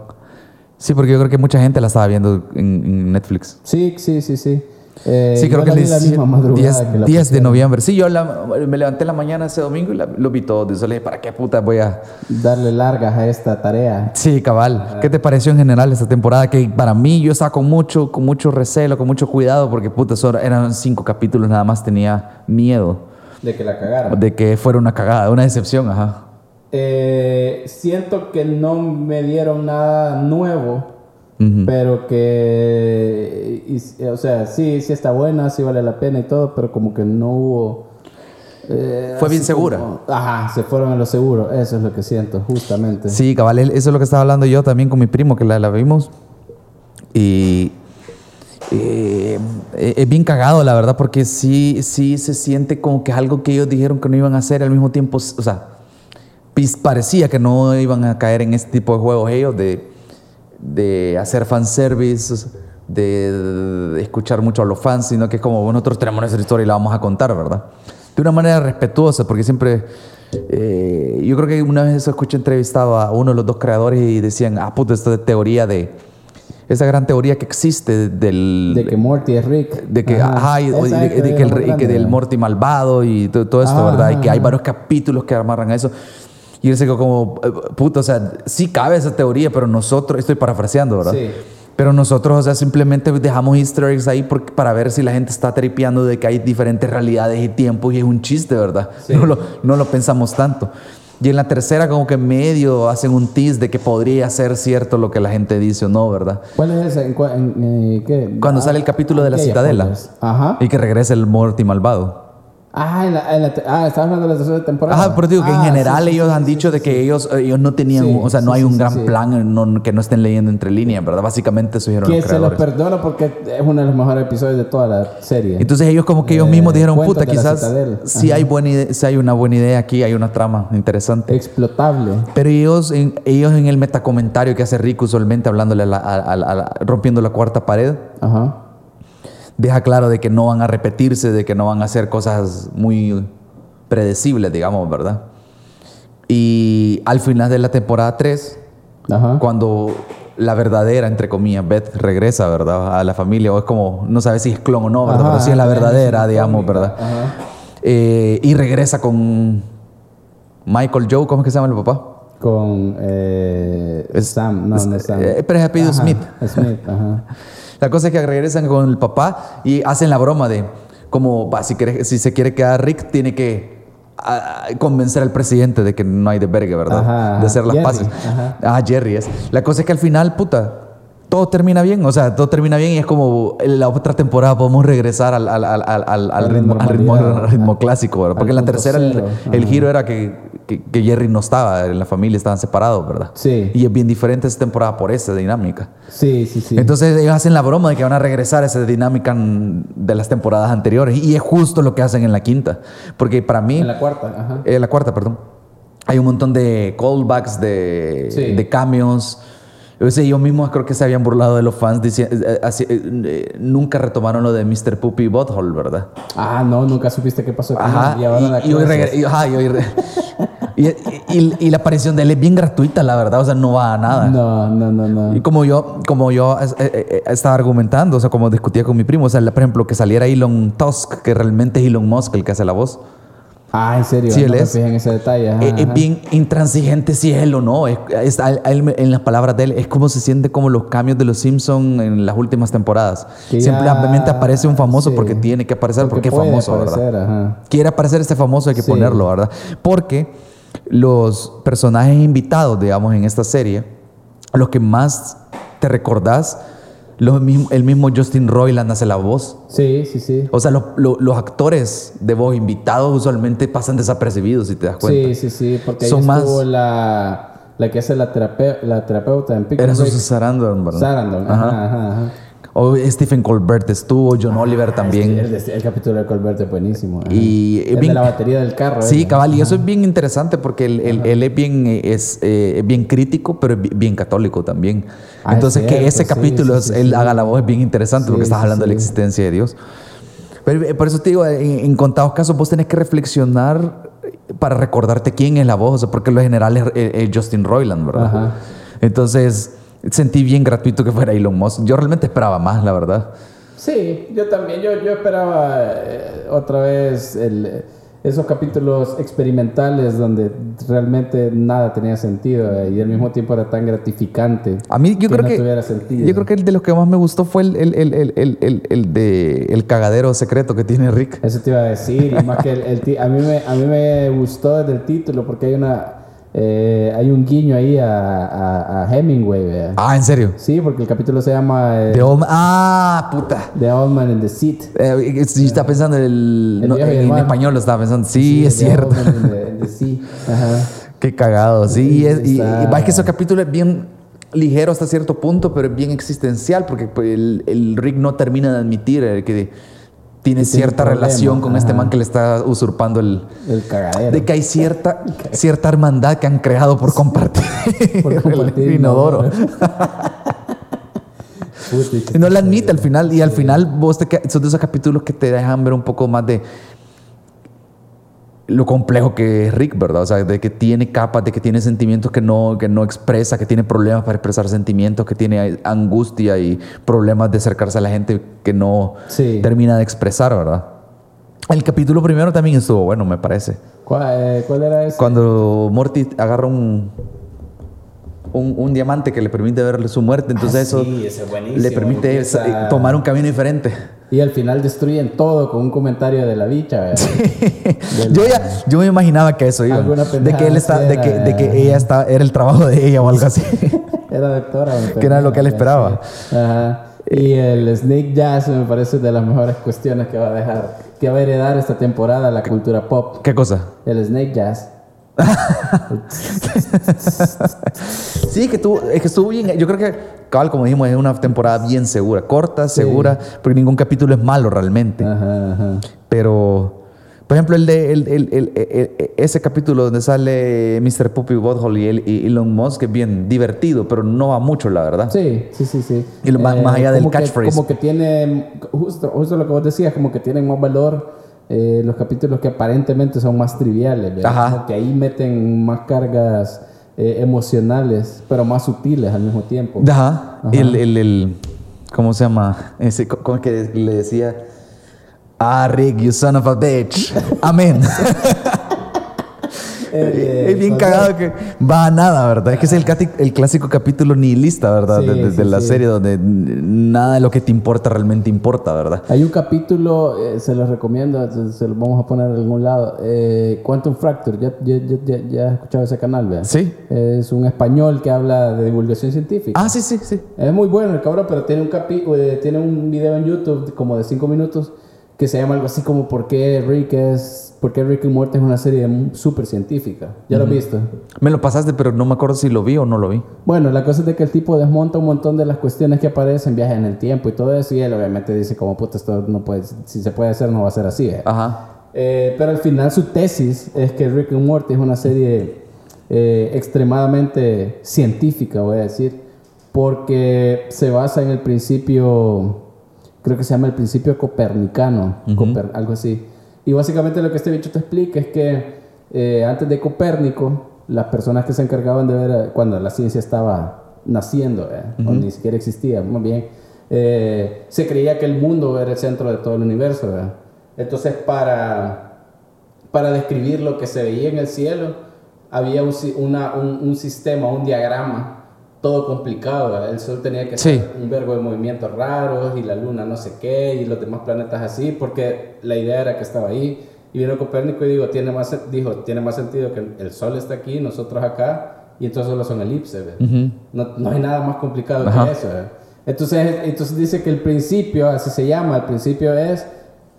Sí, porque yo creo que mucha gente la estaba viendo en, en Netflix. Sí, sí, sí, sí. Eh, Sí, creo yo que vi la 10, misma madrugada que la 10 de noviembre. Sí, yo la- me levanté en la mañana ese domingo y la- lo vi todo. Entonces le dije, ¿para qué puta voy a...? Darle largas a esta tarea. Sí, cabal. ¿Qué te pareció en general esta temporada? Que para mí yo estaba con mucho, con mucho recelo, con mucho cuidado, porque puta, eran cinco capítulos, nada más tenía miedo. De que la cagaron. De que fuera una cagada, una decepción, ajá. Eh, siento que no me dieron nada nuevo, Pero que, y- o sea, sí, sí está buena, sí vale la pena y todo, pero como que no hubo... eh, Fue bien segura. como- ajá, se fueron a lo seguro, eso es lo que siento, justamente. Sí, cabal, eso es lo que estaba hablando yo también con mi primo, que la, la vimos. Y eh, es bien cagado, la verdad, porque sí, sí se siente como que es algo que ellos dijeron que no iban a hacer al mismo tiempo, o sea, parecía que no iban a caer en este tipo de juegos ellos de, de hacer fanservice, de, de escuchar mucho a los fans, sino que es como nosotros tenemos nuestra historia y la vamos a contar, ¿verdad? De una manera respetuosa, porque siempre... eh, yo creo que una vez escuché entrevistado a uno de los dos creadores y decían, ah, puta, esta teoría de... Esa gran teoría que existe del... De que Morty es Rick. De que, ajá, y de, que, el, y que del. Morty malvado y to- todo, esto, Ah, ¿verdad? Y que hay ajá. varios capítulos que amarran a eso. Y él se quedó como, eh, puta, o sea, sí cabe esa teoría, pero nosotros, estoy parafraseando, ¿verdad? Sí. Pero nosotros, o sea, simplemente dejamos easter eggs ahí por- para ver si la gente está tripeando de que hay diferentes realidades y tiempos y es un chiste, ¿verdad? Sí. No, lo, no lo pensamos tanto. Y en la tercera como que medio hacen un tease de que podría ser cierto lo que la gente dice o no, ¿verdad? ¿Cuál es ese? ¿En cua- en- eh, qué? Cuando Ah, sale el capítulo de la Citadela. spoilers. Ajá. Y que regrese el Morty malvado. Ah, en la, en la ah, estaba hablando de la tercera temporada. Ajá, pero digo que en Ah, general sí, ellos sí, han sí, dicho de que ellos, ellos no tenían, o sea, no hay un gran plan no- que no estén leyendo entre líneas, ¿verdad? Básicamente eso dijeron Que los se lo creadores. perdono porque es uno de los mejores episodios de toda la serie. Entonces ellos como que ellos Eh, mismos dijeron, puta, quizás si hay, buena idea, si hay una buena idea aquí, hay una trama interesante. Explotable. Pero ellos en, ellos en el metacomentario que hace Rick usualmente hablándole a la- a- a- rompiendo la cuarta pared, Ajá. Deja claro de que no van a repetirse, de que no van a hacer cosas muy predecibles, digamos, ¿verdad? Y al final de la temporada 3, Ajá. cuando la verdadera, entre comillas, Beth regresa, ¿verdad? A la familia, o es como, no sabes si es clon o no, ¿verdad? Ajá, Pero sí es la verdadera, digamos. ¿verdad? Ajá. Eh, y regresa con Michael Joe, ¿cómo es que se llama el papá? Con eh, Sam. No, no es Sam. eh, pero es apellido Smith. Smith, ajá. <laughs> La cosa es que regresan con el papá y hacen la broma de como va, si, quiere- si se quiere quedar Rick, tiene que ah, convencer al presidente de que no hay de verga, ¿verdad? Ajá, de hacer las Jerry, paces. ajá. Ah, Jerry es. La cosa es que al final, puta, todo termina bien. O sea, todo termina bien y es como en la otra temporada podemos regresar al, al, al, al, ritmo, ritmo, clásico, ¿verdad? Porque en la tercera el, giro era que, que, que Jerry no estaba, en la familia estaban separados, ¿verdad? Sí. Y es bien diferente esta temporada por esa dinámica. Sí, sí, sí. Entonces ellos hacen la broma de que van a regresar a esa dinámica de las temporadas anteriores. Y es justo lo que hacen en la quinta. Porque para mí, en la cuarta, ajá. eh, la cuarta, perdón, hay un montón de callbacks, de, Sí. de sea, ellos mismos creo que se habían burlado de los fans. dici- eh, eh, nunca retomaron lo de Mr. Poopy Butthole, ¿verdad? Ah, no, nunca supiste qué pasó con Ajá. Y y, hoy y- ajá, y hoy re- <laughs> y- y- y la aparición de él es bien gratuita, la verdad. O sea, no va a nada. No, no, no, no. Y como yo, como yo eh, eh, eh, estaba argumentando, o sea, como discutía con mi primo, o sea, por ejemplo, que saliera Elon Tusk, que realmente es Elon Musk el que hace la voz, Ah, en serio. Sí, no él me es. en ese detalle. ajá, es ajá. bien intransigente si es él o no. Es, es- a él- en las palabras de él, es como se siente como los cambios de los Simpsons en las últimas temporadas. Que ya- Simplemente aparece un famoso sí. porque tiene que aparecer, porque, es puede famoso, ¿verdad? aparecer, ajá. quiere aparecer este famoso, hay que Sí. ponerlo, ¿verdad? Porque los personajes invitados, digamos, en esta serie, los que más te recordás, los mismo- el mismo Justin Roiland hace la voz. Sí, sí, sí. O sea, los, los- los actores de voz invitados usualmente pasan desapercibidos, si te das cuenta. Sí, sí, sí. Porque Son ahí más- la, la que hace la, terape- la terapeuta en Pickle Era Sarandon, ¿verdad? Sarandon. Ajá, ajá, ajá. O Stephen Colbert estuvo, John Oliver también. El, el capítulo de Colbert es buenísimo. ajá. Y, el bien- de la batería del carro. Sí, ¿eh? cabal, y eso es bien interesante porque él, él- él es bien, eh, es, eh, es bien crítico, pero es bi- bien católico también. Ah, es Entonces, que cierto, ese sí, capítulo, sí, es- sí, él haga la voz es bien interesante porque estás hablando de la existencia de Dios. Pero eh, por eso te digo, en, en contados casos vos tenés que reflexionar para recordarte quién es la voz, o sea, porque lo general es, es- es Justin Roiland, ¿verdad? Ajá. Entonces, sentí bien gratuito que fuera Elon Musk. Yo realmente esperaba más, la verdad. Sí, yo también. Yo, yo esperaba eh, otra vez el, esos capítulos experimentales donde realmente nada tenía sentido eh, y al mismo tiempo era tan gratificante. A mí yo que creo no que tuviera sentido. yo creo que el de los que más me gustó fue el, el, el, el, el, el- el de el cagadero secreto que tiene Rick. Eso te iba a decir, y más que a, mí me, a mí me gustó desde el título porque hay una eh, hay un guiño ahí a, a, a Hemingway, ¿verdad? Ah, ¿en serio? Sí, porque el capítulo se llama eh, De Old- ah, puta. The Old Man in the Seat. Eh, sí, estaba pensando en el, El no, en español lo estaba pensando. Sí, es The cierto. Old Man in the, in the Sea. Ajá. <laughs> Qué cagado. Sí, Sí, es- y, y es que ese capítulo es bien ligero hasta cierto punto, pero es bien existencial porque pues, el, el Rick no termina de admitir que tiene cierta problema, relación con este man que le está usurpando el, El cagadero. de que hay cierta, <laughs> cierta hermandad que han creado por compartir, <laughs> Por compartir el inodoro. Puta, no <laughs> lo admite al final. Y al final vos te son de esos capítulos que te dejan ver un poco más de lo complejo que es Rick, ¿verdad? O sea, de que tiene capas, de que tiene sentimientos que no, que no expresa, que tiene problemas para expresar sentimientos, que tiene angustia y problemas de acercarse a la gente que no Sí. termina de expresar, ¿verdad? El capítulo primero también estuvo bueno, me parece. ¿Cuál, eh, cuál era ese? Cuando Morty agarra un, un, un diamante que le permite ver su muerte. Entonces Ah, eso sí, ese es buenísimo. le permite Empieza- tomar un camino diferente. Y al final destruyen todo con un comentario de la bicha, ¿verdad? <laughs> Del- Yo ya, yo me imaginaba que eso iba. De que él está, de que, de que ella está, era el trabajo de ella o algo así. <laughs> Era doctora. Que era lo que él esperaba. Ajá. Y el Snake Jazz me parece de las mejores cuestiones que va a dejar, que va a heredar esta temporada la cultura pop. ¿Qué cosa? El Snake Jazz. <laughs> Sí, que tú, es que estuvo bien. Yo creo que, cabal, como dijimos, es una temporada bien segura, corta, segura, porque ningún capítulo es malo realmente. Ajá, ajá. Pero, por ejemplo, el de el- el- el- ese capítulo donde sale Mr. Puppy Butthole y, el- y Elon Musk es bien divertido, pero no va mucho, la verdad. Sí, sí, sí, sí. Y lo más- más allá del como que- catchphrase. como que tiene, justo, justo lo que vos decías, como que tienen más valor eh, los capítulos que aparentemente son más triviales, ¿verdad? Que ahí meten más cargas eh, emocionales, pero más sutiles al mismo tiempo. Ajá. El, el, el- ¿Cómo se llama? Ese, ¿Cómo es que le decía? Ah, Rick, you son of a bitch. <laughs> Amén. Eh, es bien cagado que va a nada, ¿verdad? Es que es el, el clásico capítulo nihilista, ¿verdad? Sí, de, de- de sí, la sí. serie donde nada de lo que te importa realmente importa, ¿verdad? Hay un capítulo, eh, se los recomiendo, se, se lo vamos a poner en algún lado. eh, Quantum Fracture, ¿ya, ya, ya, ya- ya has escuchado ese canal, ¿verdad? Sí. Es un español que habla de divulgación científica. Ah, sí, sí, sí. Es muy bueno el cabrón, pero tiene un capi eh, tiene un video en YouTube como de 5 minutos que se llama algo así como ¿Por qué Rick es por qué Rick y Morty es una serie súper científica? ¿Ya lo has visto? Me lo pasaste, pero no me acuerdo si lo vi o no lo vi. Bueno, la cosa es de que el tipo desmonta un montón de las cuestiones que aparecen, viajes en el tiempo y todo eso, y él obviamente dice como puta, esto no puede, si se puede hacer no va a ser así. ¿eh?". Ajá. Eh, pero al final su tesis es que Rick and Morty es una serie eh, extremadamente científica, voy a decir, porque se basa en el principio, creo que se llama el principio copernicano, Coper- algo así. Y básicamente lo que este bicho te explica es que eh, antes de Copérnico, las personas que se encargaban de ver, eh, cuando la ciencia estaba naciendo, eh, o ni siquiera existía, más bien, eh, se creía que el mundo era el centro de todo el universo. ¿verdad? Entonces, para, para describir lo que se veía en el cielo, había un, una- un, un sistema, un diagrama, todo complicado. ¿verdad? El Sol tenía que Sí. hacer un verbo de movimientos raros y la Luna no sé qué y los demás planetas así, porque la idea era que estaba ahí. Y vino Copérnico y digo, tiene más, dijo, tiene más sentido que el Sol está aquí, nosotros acá, y entonces solo son elipses. ¿verdad? no, no hay nada más complicado Ajá. que eso. ¿verdad? Entonces, entonces dice que el principio, así se llama, el principio es,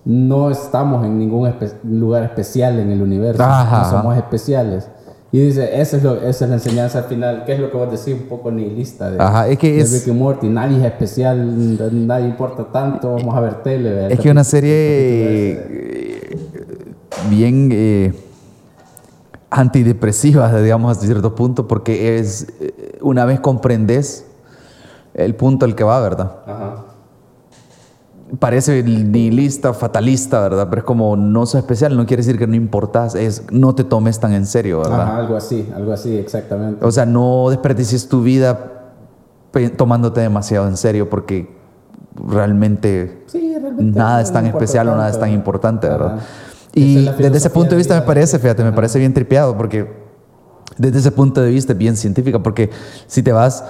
no estamos en ningún espe- lugar especial en el universo, Ajá, no somos especiales. Y dice, esa es, lo, esa es la enseñanza al final, que es lo que vos decís un poco nihilista de, Ajá, es que de es- Rick y Morty. Nadie es especial, nadie importa tanto, vamos a ver tele. ¿verdad? Es que una serie eh, bien eh, antidepresiva, digamos, hasta cierto punto, porque es eh, una vez comprendes el punto al que va, ¿verdad? Parece nihilista, fatalista, ¿verdad? Pero es como no sos especial, no quiere decir que no importas, es no te tomes tan en serio, ¿verdad? Ajá, algo así, algo así, exactamente. O sea, no desperdicies tu vida tomándote demasiado en serio porque realmente Sí, realmente nada es tan especial o nada es tan importante, ¿verdad? Ajá. Y es desde ese punto de vista me parece, fíjate, me parece bien tripeado porque desde ese punto de vista es bien científica porque si te vas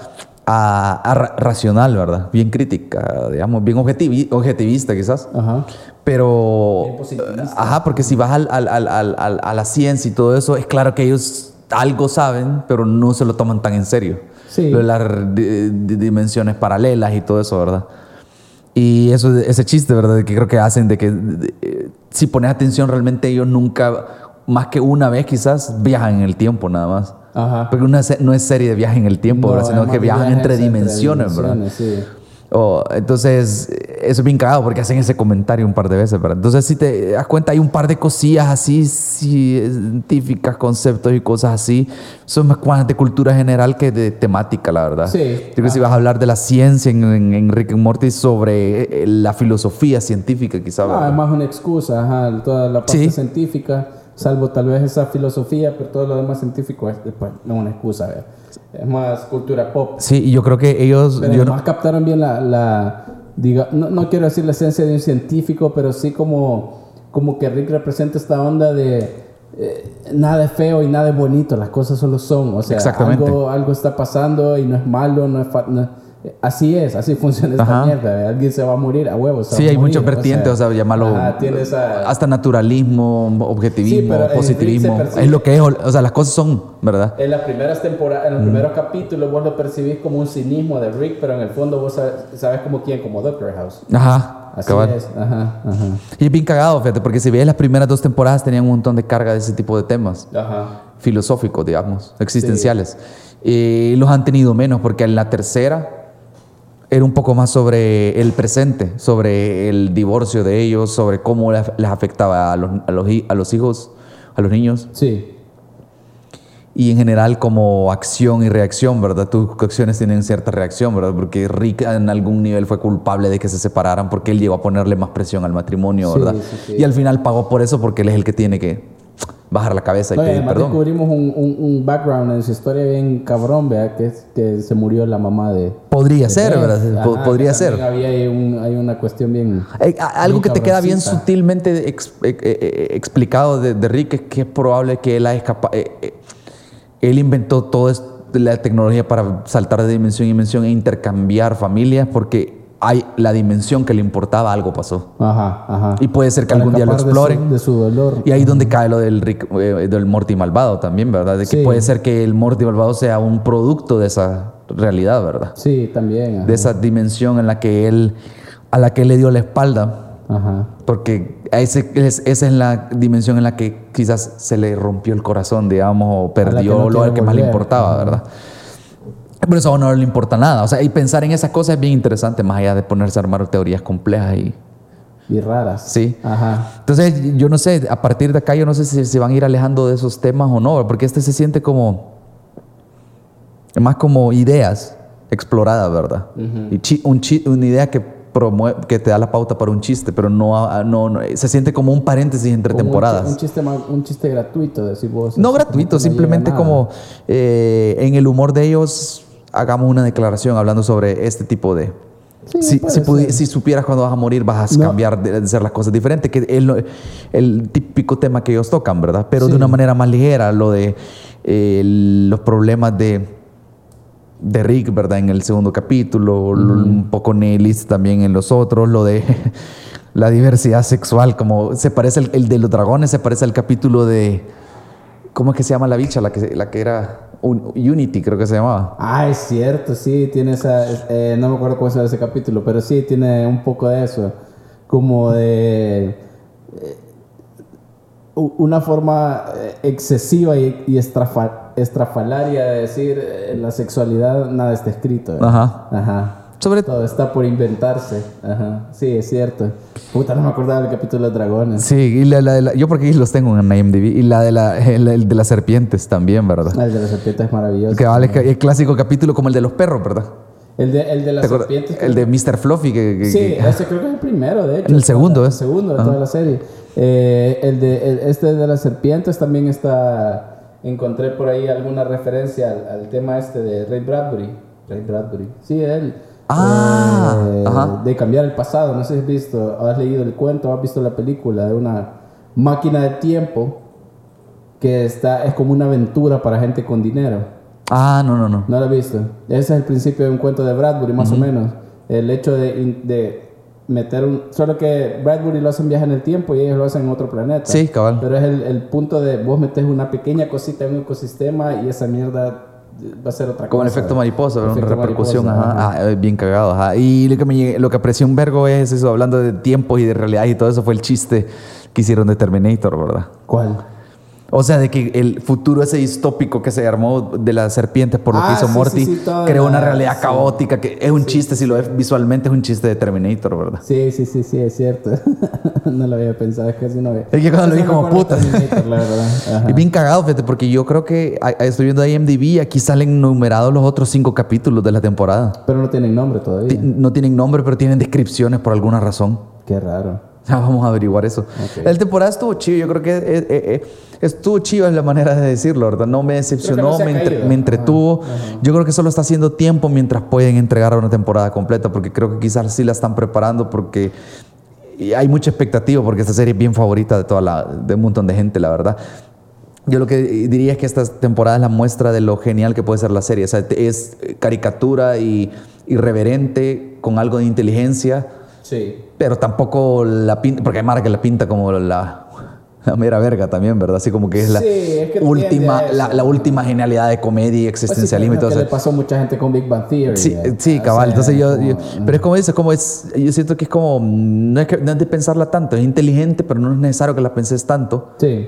a, a ra- racional, ¿verdad? Bien crítica, digamos, bien objetivi- objetivista quizás. Ajá. Pero, ajá, porque si vas al- al- al- a la ciencia y todo eso, es claro que ellos algo saben, pero no se lo toman tan en serio. Sí. Lo de las di- di- dimensiones paralelas y todo eso, ¿verdad? Y eso, ese chiste, ¿verdad? De que creo que hacen de que de- eh, si pones atención, realmente ellos nunca, más que una vez quizás, viajan en el tiempo nada más. Ajá. Porque una no es serie de viaje en el tiempo, No, ¿verdad? sino además que viajan entre dimensiones, ¿verdad? dimensiones, sí. Oh, entonces, eso es bien cagado porque hacen ese comentario un par de veces, ¿verdad? Entonces, si te das cuenta, hay un par de cosillas así, sí, científicas, conceptos y cosas así. Son más cuantas de cultura general que de temática, la verdad. Sí. Yo creo que si vas a hablar de la ciencia en, en, en Rick and Morty sobre eh, la filosofía científica, quizá, Ah, ¿verdad? es más una excusa, ajá, toda la parte Sí. científica, salvo tal vez esa filosofía, pero todo lo demás científico es pues, no una excusa, ¿verdad? es más cultura pop. Sí, y yo creo que ellos... Pero yo no- captaron bien la, la diga, no, no quiero decir la esencia de un científico, pero sí como, como que Rick representa esta onda de eh, nada es feo y nada es bonito, las cosas solo son. O sea, Exactamente. Algo, algo está pasando y no es malo, no es fa- no- Así es, así <laughs> funciona esta Ajá. mierda. Alguien se va a morir a huevos. Sí, hay muchas vertientes, o sea, llamarlo Ajá, esa- hasta naturalismo, objetivismo, Sí, positivismo. Percibe- Es lo que es, o sea, las cosas son, ¿verdad? En las primeras temporadas, Mm. en los primeros capítulos vos lo percibís como un cinismo de Rick, pero en el fondo vos sabes, sabes como quién, como Doctor House. Ajá, Así cabal. es, ajá, ajá, Y es bien cagado, fíjate, porque si ves las primeras dos temporadas tenían un montón de carga de ese tipo de temas ajá. filosóficos, digamos, existenciales. Y los han tenido menos, porque en la tercera era un poco más sobre el presente, sobre el divorcio de ellos, sobre cómo les afectaba a los, a los, a los hijos, a los niños. Sí, Y en general como acción y reacción, ¿verdad? Tus acciones tienen cierta reacción, ¿verdad? Porque Rick en algún nivel fue culpable de que se separaran porque él llegó a ponerle más presión al matrimonio, Sí, ¿verdad? sí, sí. Y al final pagó por eso porque él es el que tiene que bajar la cabeza y No, pedir perdón. descubrimos un, un, un background en su historia bien cabrón, ¿verdad? Que es que se murió la mamá de... Podría de ser. ¿verdad? Ajá, Podría ser. Había ahí un- hay una cuestión bien... Eh, Algo Bien que te queda bien sutilmente ex- eh, eh, eh, explicado de, de Rick es que es probable que él ha escapa- eh, eh, él inventó toda la tecnología para saltar de dimensión en dimensión e intercambiar familias porque hay la dimensión que le importaba algo pasó. Ajá, ajá. Y puede ser que Para algún día lo escapar de su- exploren. De su, dolor. Y ahí es donde cae lo del, Rick, eh, del Morty malvado también, ¿verdad? De que Sí. puede ser que el Morty malvado sea un producto de esa realidad, ¿verdad? Sí, también. Ajá. De esa dimensión en la que él, a la que él le dio la espalda Ajá. porque ese, esa es la dimensión en la que quizás se le rompió el corazón, digamos, o perdió no lo que más le importaba, ¿verdad? Pero eso a uno no le importa nada. O sea, y pensar en esas cosas es bien interesante, más allá de ponerse a armar teorías complejas y... Y raras. Sí. Ajá. Entonces, yo no sé, a partir de acá yo no sé si se van a ir alejando de esos temas o no, porque este se siente como... Más como ideas exploradas, ¿verdad? Y chi- un chi- una idea que promueve, que te da la pauta para un chiste, pero no, a- no, no- se siente como un paréntesis entre Como un temporadas. chi- Un, chiste, un chiste gratuito, decir vos. No gratuito, simplemente como eh, en el humor de ellos hagamos una declaración hablando sobre este tipo de... Sí, si, si, supieras cuando vas a morir, vas a No. cambiar de, de hacer las cosas diferentes, que es el típico tema que ellos tocan, ¿verdad? Pero Sí. de una manera más ligera, lo de eh, los problemas de, de Rick, ¿verdad? En el segundo capítulo, lo- un poco nihilista también en los otros, lo de <laughs> la diversidad sexual, como se parece, el, el de los dragones se parece al capítulo de, ¿cómo es que se llama la bicha? La que, la que era un- Unity, creo que se llamaba. Ah, es cierto, sí, tiene esa. es- eh, no me acuerdo cómo se llama ese capítulo, pero sí tiene un poco de eso. Como de. eh, una forma eh, excesiva y, y estrafa- estrafalaria de decir eh, la sexualidad, nada está escrito. Ajá. Ajá. Sobre Todo está por inventarse. Ajá. Sí, es cierto. Puta, no me acordaba del capítulo de dragones. Sí, y la, la la- yo porque los tengo en IMDb. Y la de, la, el, el de las serpientes también, ¿verdad? Ah, El de la serpiente es maravilloso. Que vale, el clásico capítulo como el de los perros, ¿verdad? El de, el de la ¿Te acuerdas? serpiente. El de Mr. Fluffy. Que, que- Sí, que- ese creo que es el primero, de hecho. El segundo, El ¿eh? segundo de toda la serie. Eh, el de, el- este de las serpientes también está. Encontré por ahí alguna referencia al, al tema este de Ray Bradbury. Ray Bradbury. Sí, él. Ah, Eh, ajá. De cambiar el pasado. No sé si has visto, has leído el cuento, has visto la película de una máquina de tiempo que está, es como una aventura para gente con dinero. Ah, no, no, no. No lo he visto. Ese es el principio de un cuento de Bradbury, más o menos. El hecho de, de meter un... Solo que Bradbury lo hace en viaje en el tiempo y ellos lo hacen en otro planeta. Sí, cabal. Pero es el, el punto de vos metes una pequeña cosita en un ecosistema y esa mierda va a ser otra Como el cosa. efecto mariposa, una repercusión. mariposa, Ajá. Ah, bien cagado. Ajá. Y lo que, me, lo que apreció un vergo es eso, hablando de tiempos y de realidad y todo eso, fue el chiste que hicieron de Terminator, ¿verdad? ¿Cuál? O sea, de que el futuro ese distópico que se armó de las serpientes por lo que Ah, hizo sí, Morty sí, sí, toda creó una la- realidad caótica que es un chiste, si lo ves visualmente es un chiste de Terminator, ¿verdad? Sí, sí, sí, sí, es cierto. <laughs> no lo había pensado, es que así no había... Es que cuando lo vi como puta. la. <laughs> Y bien cagado, fíjate, porque yo creo que estoy viendo IMDb y aquí salen numerados los otros cinco capítulos de la temporada. Pero no tienen nombre todavía. No tienen nombre, pero tienen descripciones por alguna razón. Qué raro. Ya vamos a averiguar eso. Ok. La temporada estuvo chido, yo creo que eh, eh, eh, estuvo chido es la manera de decirlo, ¿verdad? No me decepcionó, no me, entre- me entretuvo. Yo creo que solo está haciendo tiempo mientras pueden entregar una temporada completa, porque creo que quizás sí la están preparando porque hay mucha expectativa, porque esta serie es bien favorita de toda la, de un montón de gente, la verdad. Yo lo que diría es que esta temporada es la muestra de lo genial que puede ser la serie. O sea, es caricatura y irreverente, con algo de inteligencia. Sí. Pero tampoco la pinta, porque hay Mara que la pinta como la, la mera verga también, ¿verdad? Así como que es la Sí, es que última, la, la última genialidad de comedia y Pues sí, existencialismo y todo eso. le pasó a mucha gente con Big Bang Theory. Sí, eh. sí, O cabal. sea, Entonces yo, como- yo- pero es como dice, como es, yo siento que es como, no es, que, no es de pensarla tanto, es inteligente, pero no es necesario que la penses tanto. Sí.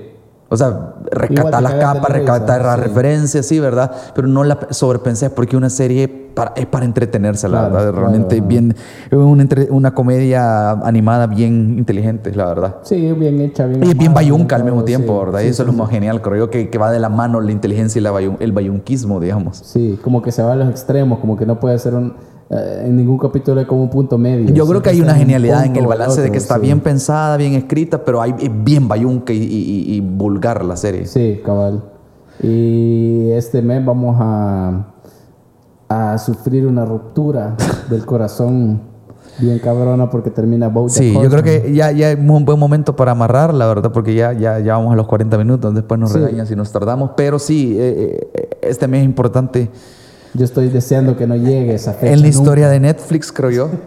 O sea, rescatar las capas, rescatar las sí. referencias, sí, ¿verdad? Pero no la sobrepensés porque una serie para- es para entretenerse, la Claro, verdad. claro, Realmente ajá. bien, es una, una comedia animada bien inteligente, la verdad. Sí, bien hecha, bien Y es bien bayunca al mismo tiempo, sí, ¿verdad? sí, y eso es lo más genial, creo yo, que, que va de la mano la inteligencia y la bayun- el bayunquismo, digamos. Sí, como que se va a los extremos, como que no puede ser un, en ningún capítulo hay como un punto medio. Yo creo que hay una genialidad en el balance de que otro, está sí. bien pensada, bien escrita, pero hay, es bien bayunca y, y- y- vulgar la serie. Sí, cabal. Y este mes vamos a, a sufrir una ruptura <laughs> del corazón bien cabrona porque termina Bojack Sí, yo creo que ya, ya es un buen momento para amarrar, la verdad, porque ya, ya, ya vamos a los 40 minutos, después nos Sí. regañan si nos tardamos, pero sí, eh, eh, este mes es importante Yo estoy deseando que no llegue esa fecha. en la nunca. historia de Netflix, creo yo, <laughs>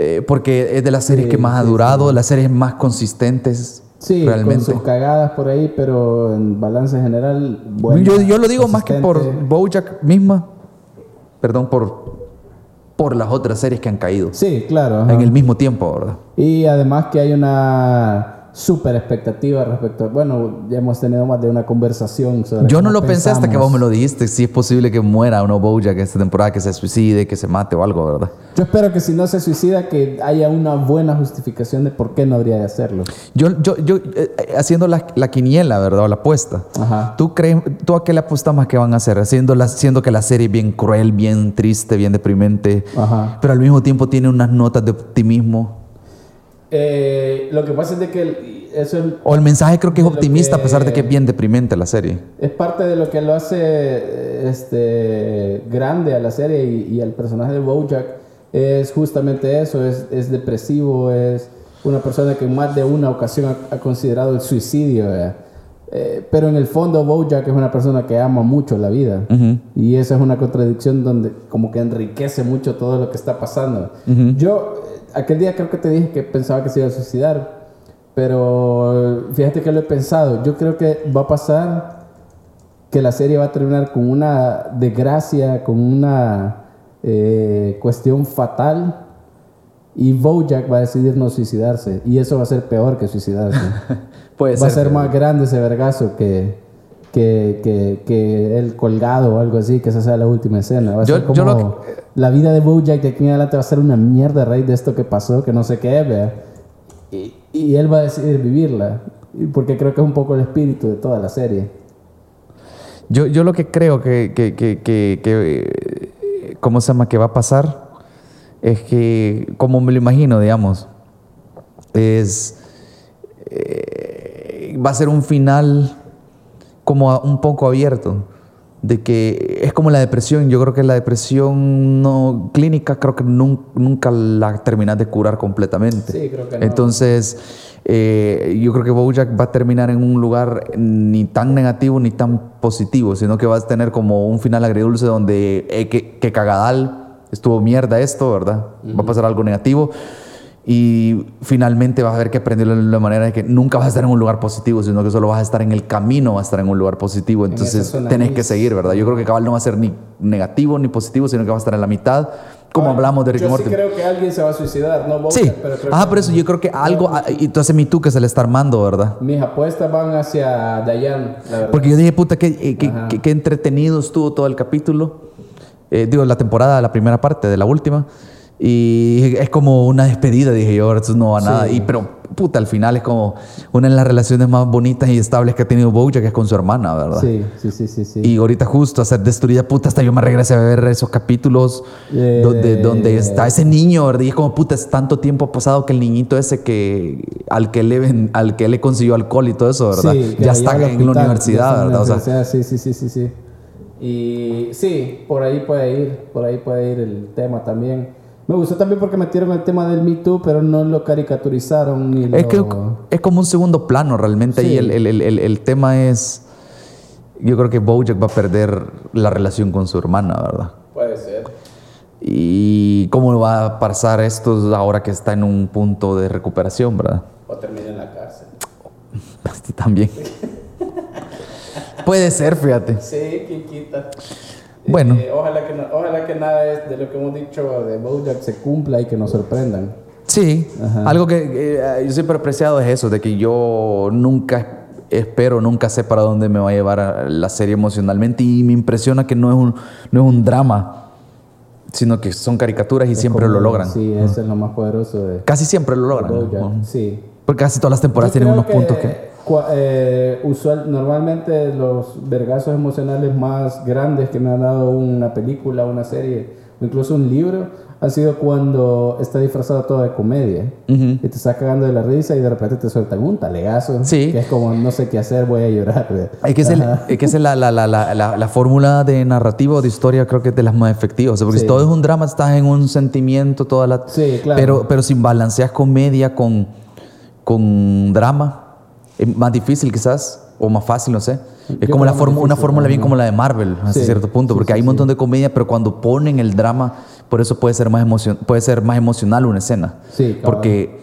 Eh, porque es de las series Sí, que más ha sí, durado, las series más consistentes Sí, realmente. con sus cagadas por ahí, pero en balance general, bueno. yo, yo lo digo más que por Bojack misma, perdón, por, por las otras series que han caído Sí, claro. ajá. en el mismo tiempo, ¿verdad? Y además que hay una súper expectativa respecto a, bueno, ya hemos tenido más de una conversación sobre Yo no lo pensé hasta que vos me lo dijiste. Si es posible que muera o no Bojack esta temporada, que se suicide, que se mate o algo, ¿verdad? Yo espero que si no se suicida, que haya una buena justificación de por qué no habría de hacerlo. Yo, yo, yo eh, haciendo la, la quiniela, ¿verdad? O la apuesta. Ajá. ¿Tú, crees, ¿Tú a qué le apuestas más que van a hacer? Haciendo, la, siendo que la serie es bien cruel, bien triste, bien deprimente, Ajá. pero al mismo tiempo tiene unas notas de optimismo. Eh, lo que pasa es de que eso es, O el mensaje creo que es optimista a pesar de que- que es bien deprimente la serie. es parte de lo que lo hace eh, este, grande a la serie y, y al personaje de Bojack. Es justamente eso, es, es depresivo, es una persona que en más de una ocasión ha, ha considerado el suicidio. Eh, pero en el fondo Bojack es una persona que ama mucho la vida. Ujú. Y esa es una contradicción donde como que enriquece mucho todo lo que está pasando. Yo eh, aquel día creo que te dije que pensaba que se iba a suicidar, pero fíjate que lo he pensado. Yo creo que va a pasar que la serie va a terminar con una desgracia, con una eh, cuestión fatal. Y Bojack va a decidir no suicidarse. Y eso va a ser peor que suicidarse. <laughs> Puede va a ser más grande ese vergazo que, que, que, que el colgado o algo así, que esa sea la última escena. Va a Yo- ser como yo lo la vida de Bojack de aquí en adelante va a ser una mierda raíz de esto que pasó, que no sé qué es, vea. Y, y él va a decidir vivirla, porque creo que es un poco el espíritu de toda la serie. Yo, yo lo que creo que, que, que, que, que, eh, ¿cómo se llama? Que va a pasar es que, como me lo imagino, digamos, es, eh, va a ser un final como un poco abierto, de que es como la depresión, yo creo que la depresión no clínica creo que nun- nunca la terminas de curar completamente. Sí, creo que no. Entonces, eh, yo creo que Bojack va a terminar en un lugar ni tan negativo ni tan positivo, sino que va a tener como un final agridulce donde eh, que, que cagadal, estuvo mierda esto, ¿verdad? Va a pasar algo negativo. Y finalmente vas a ver que aprenderlo de la manera de que nunca vas a estar en un lugar positivo, sino que solo vas a estar en el camino, vas a estar en un lugar positivo. Entonces zona tenés que seguir, ¿verdad? Yo creo que cabal no va a ser ni negativo ni positivo, sino que va a estar en la mitad, como Ahora, hablamos de Rick Yo sí creo que alguien se va a suicidar, no Bojack, Sí, pero que- por eso yo creo que algo, ah, entonces mi tú que se le está armando, ¿verdad? Mis apuestas van hacia Dayan, la verdad. Porque yo dije, puta, qué, eh, qué- qué- qué entretenido estuvo todo el capítulo. Eh, digo, la temporada, la primera parte de la última. Y es como una despedida, dije yo, ahora no va a nada. Sí. Y, pero, puta, al final es como una de las relaciones más bonitas y estables que ha tenido Bojack, que es con su hermana, ¿verdad? Sí, sí, sí, sí. sí. Y ahorita justo a ser destruida, puta, hasta yo me regresé a ver esos capítulos Eh, donde, donde está ese niño, ¿verdad? Y es como, puta, es tanto tiempo pasado que el niñito ese que al que le, al que le consiguió alcohol y todo eso, ¿verdad? Sí, ya la está en la hospital, ya universidad, en la ¿verdad? O sea, universidad, sí, sí, sí, sí, sí. Y sí, por ahí puede ir, por ahí puede ir el tema también. Me gustó también porque metieron el tema del Me Too, pero no lo caricaturizaron ni es, que lo... es como un segundo plano realmente. Sí. Y el, el- el- el- el tema es. yo creo que Bojack va a perder la relación con su hermana, ¿verdad? Puede ser. ¿Y cómo va a pasar esto ahora que está en un punto de recuperación, verdad? O termina en la cárcel. <laughs> También. <laughs> Puede ser, fíjate. Sí, Kikita. Bueno. Eh, ojalá, que no- ojalá que nada de lo que hemos dicho de Bojack se cumpla y que nos sorprendan. Sí, Ajá. algo que eh, yo siempre he apreciado es eso, de que yo nunca espero, nunca sé para dónde me va a llevar a la serie emocionalmente y me impresiona que no es un, no es un drama, sino que son caricaturas y siempre Como- lo logran. Sí, eso es lo más poderoso de Casi siempre lo logran. Bojack. Sí. Porque casi todas las temporadas Yo tienen unos puntos que... eh, usual, normalmente los vergazos emocionales más grandes que me ha dado una película, una serie o incluso un libro ha sido cuando está disfrazado todo de comedia y te está cagando de la risa y de repente te sueltan un talegazo Sí. que es como no sé qué hacer, voy a llorar. Es que, es, el- es que es la, la, la, la, la, la fórmula de narrativo o de historia, creo que es de las más efectivas. O sea, porque Sí. si todo es un drama, estás en un sentimiento, toda la. Sí, claro. Pero, pero si balanceas comedia con, con drama, más difícil quizás, o más fácil, no sé. Es como la forma, una fórmula bien como la de Marvel, hasta cierto punto, porque sí, hay un montón de comedia, pero cuando ponen el drama, por eso puede ser más, emocion puede ser más emocional una escena. Sí, porque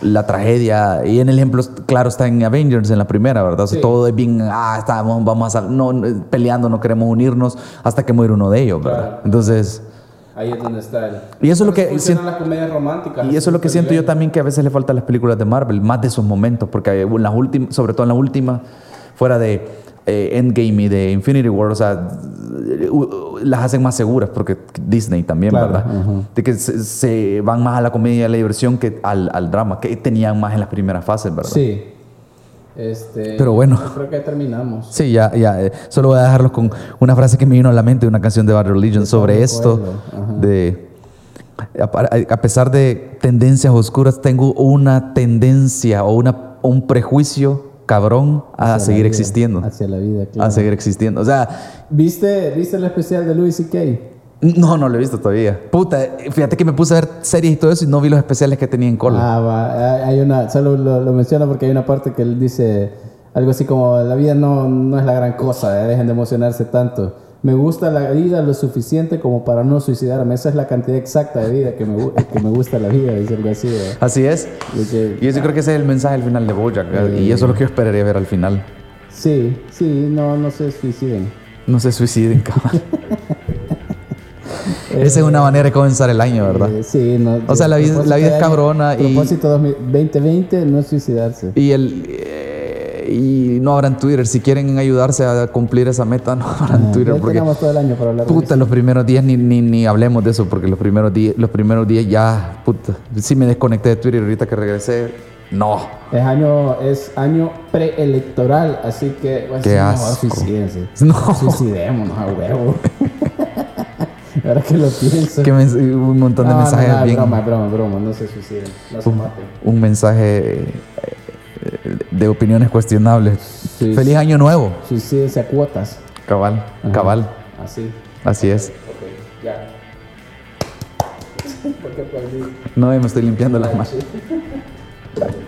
la tragedia, y en el ejemplo, claro, está en Avengers, en la primera, ¿verdad? O sea, Sí. todo es bien, ah, estamos, vamos a no, no, peleando, no queremos unirnos hasta que muere uno de ellos, ¿verdad? Claro. Entonces, Ahí es donde está el... Y eso es lo que siento- las comedias románticas. y eso es lo que siento yo también que a veces le falta a las películas de Marvel, más de esos momentos, porque en las últimas, sobre todo en la última, fuera de eh, Endgame y de Infinity War, o sea, u- las hacen más seguras, porque Disney también, Claro, ¿verdad? De que se, se van más a la comedia y a la diversión que al, al drama, que tenían más en las primeras fases, ¿verdad? Sí. Este, Pero bueno. Creo que terminamos. Sí, ya, ya. eh, solo voy a dejarlos con una frase que me vino a la mente de una canción de Bad Religion sobre Pablo esto. De, a, a pesar de tendencias oscuras, tengo una tendencia o una, un prejuicio cabrón a Hacia seguir vida, existiendo. Hacia la vida, claro. A seguir existiendo. O sea, ¿Viste, ¿Viste el especial de Louis C.K.? No, no lo he visto todavía. Puta, fíjate que me puse a ver series y todo eso y no vi los especiales que tenía en cola. Ah, va. Hay- Hay una, solo lo, lo menciono porque hay una parte que él dice algo así como: La vida no, no es la gran cosa, eh, dejen de emocionarse tanto. Me gusta la vida lo suficiente como para no suicidarme. Esa es la cantidad exacta de vida que me, que me gusta la vida, dice algo así. ¿verdad? Así es. Que- Y yo sí creo que ese es el mensaje al final de Bojack. ¿eh? Y eso es lo que yo esperaría ver al final. sí, sí, no, no se suiciden. No se suiciden, <laughs> cabrón. Esa es una manera de comenzar el año, ¿verdad? Eh, sí, no, O sea, la vida- propósito la vida es de año- cabrona y- Propósito 2020, no suicidarse. Y, el, eh, y no abran Twitter. Si quieren ayudarse a cumplir esa meta, <laughs> no abran Ah, Twitter. Porque, todo el año para hablar de puta, los primeros días ni, ni, ni hablemos de eso. Porque los primeros, días, los primeros días ya, puta. Sí me desconecté de Twitter ahorita que regresé. No. Es año, es año preelectoral, así que pues, Qué asco. suicídense. <laughs> No. Suicidémonos a huevo. Ahora que lo pienso. Que un montón de no, mensajes no, no, bien. broma, broma, broma, no se suiciden, no se maten. Un mensaje eh, de opiniones cuestionables. Sí. Feliz año nuevo. Suicídense a cuotas. Cabal, Ajá. cabal. Así. Así es. Ok, ya. <laughs> ¿Por qué? No, me estoy limpiando las manos. <laughs>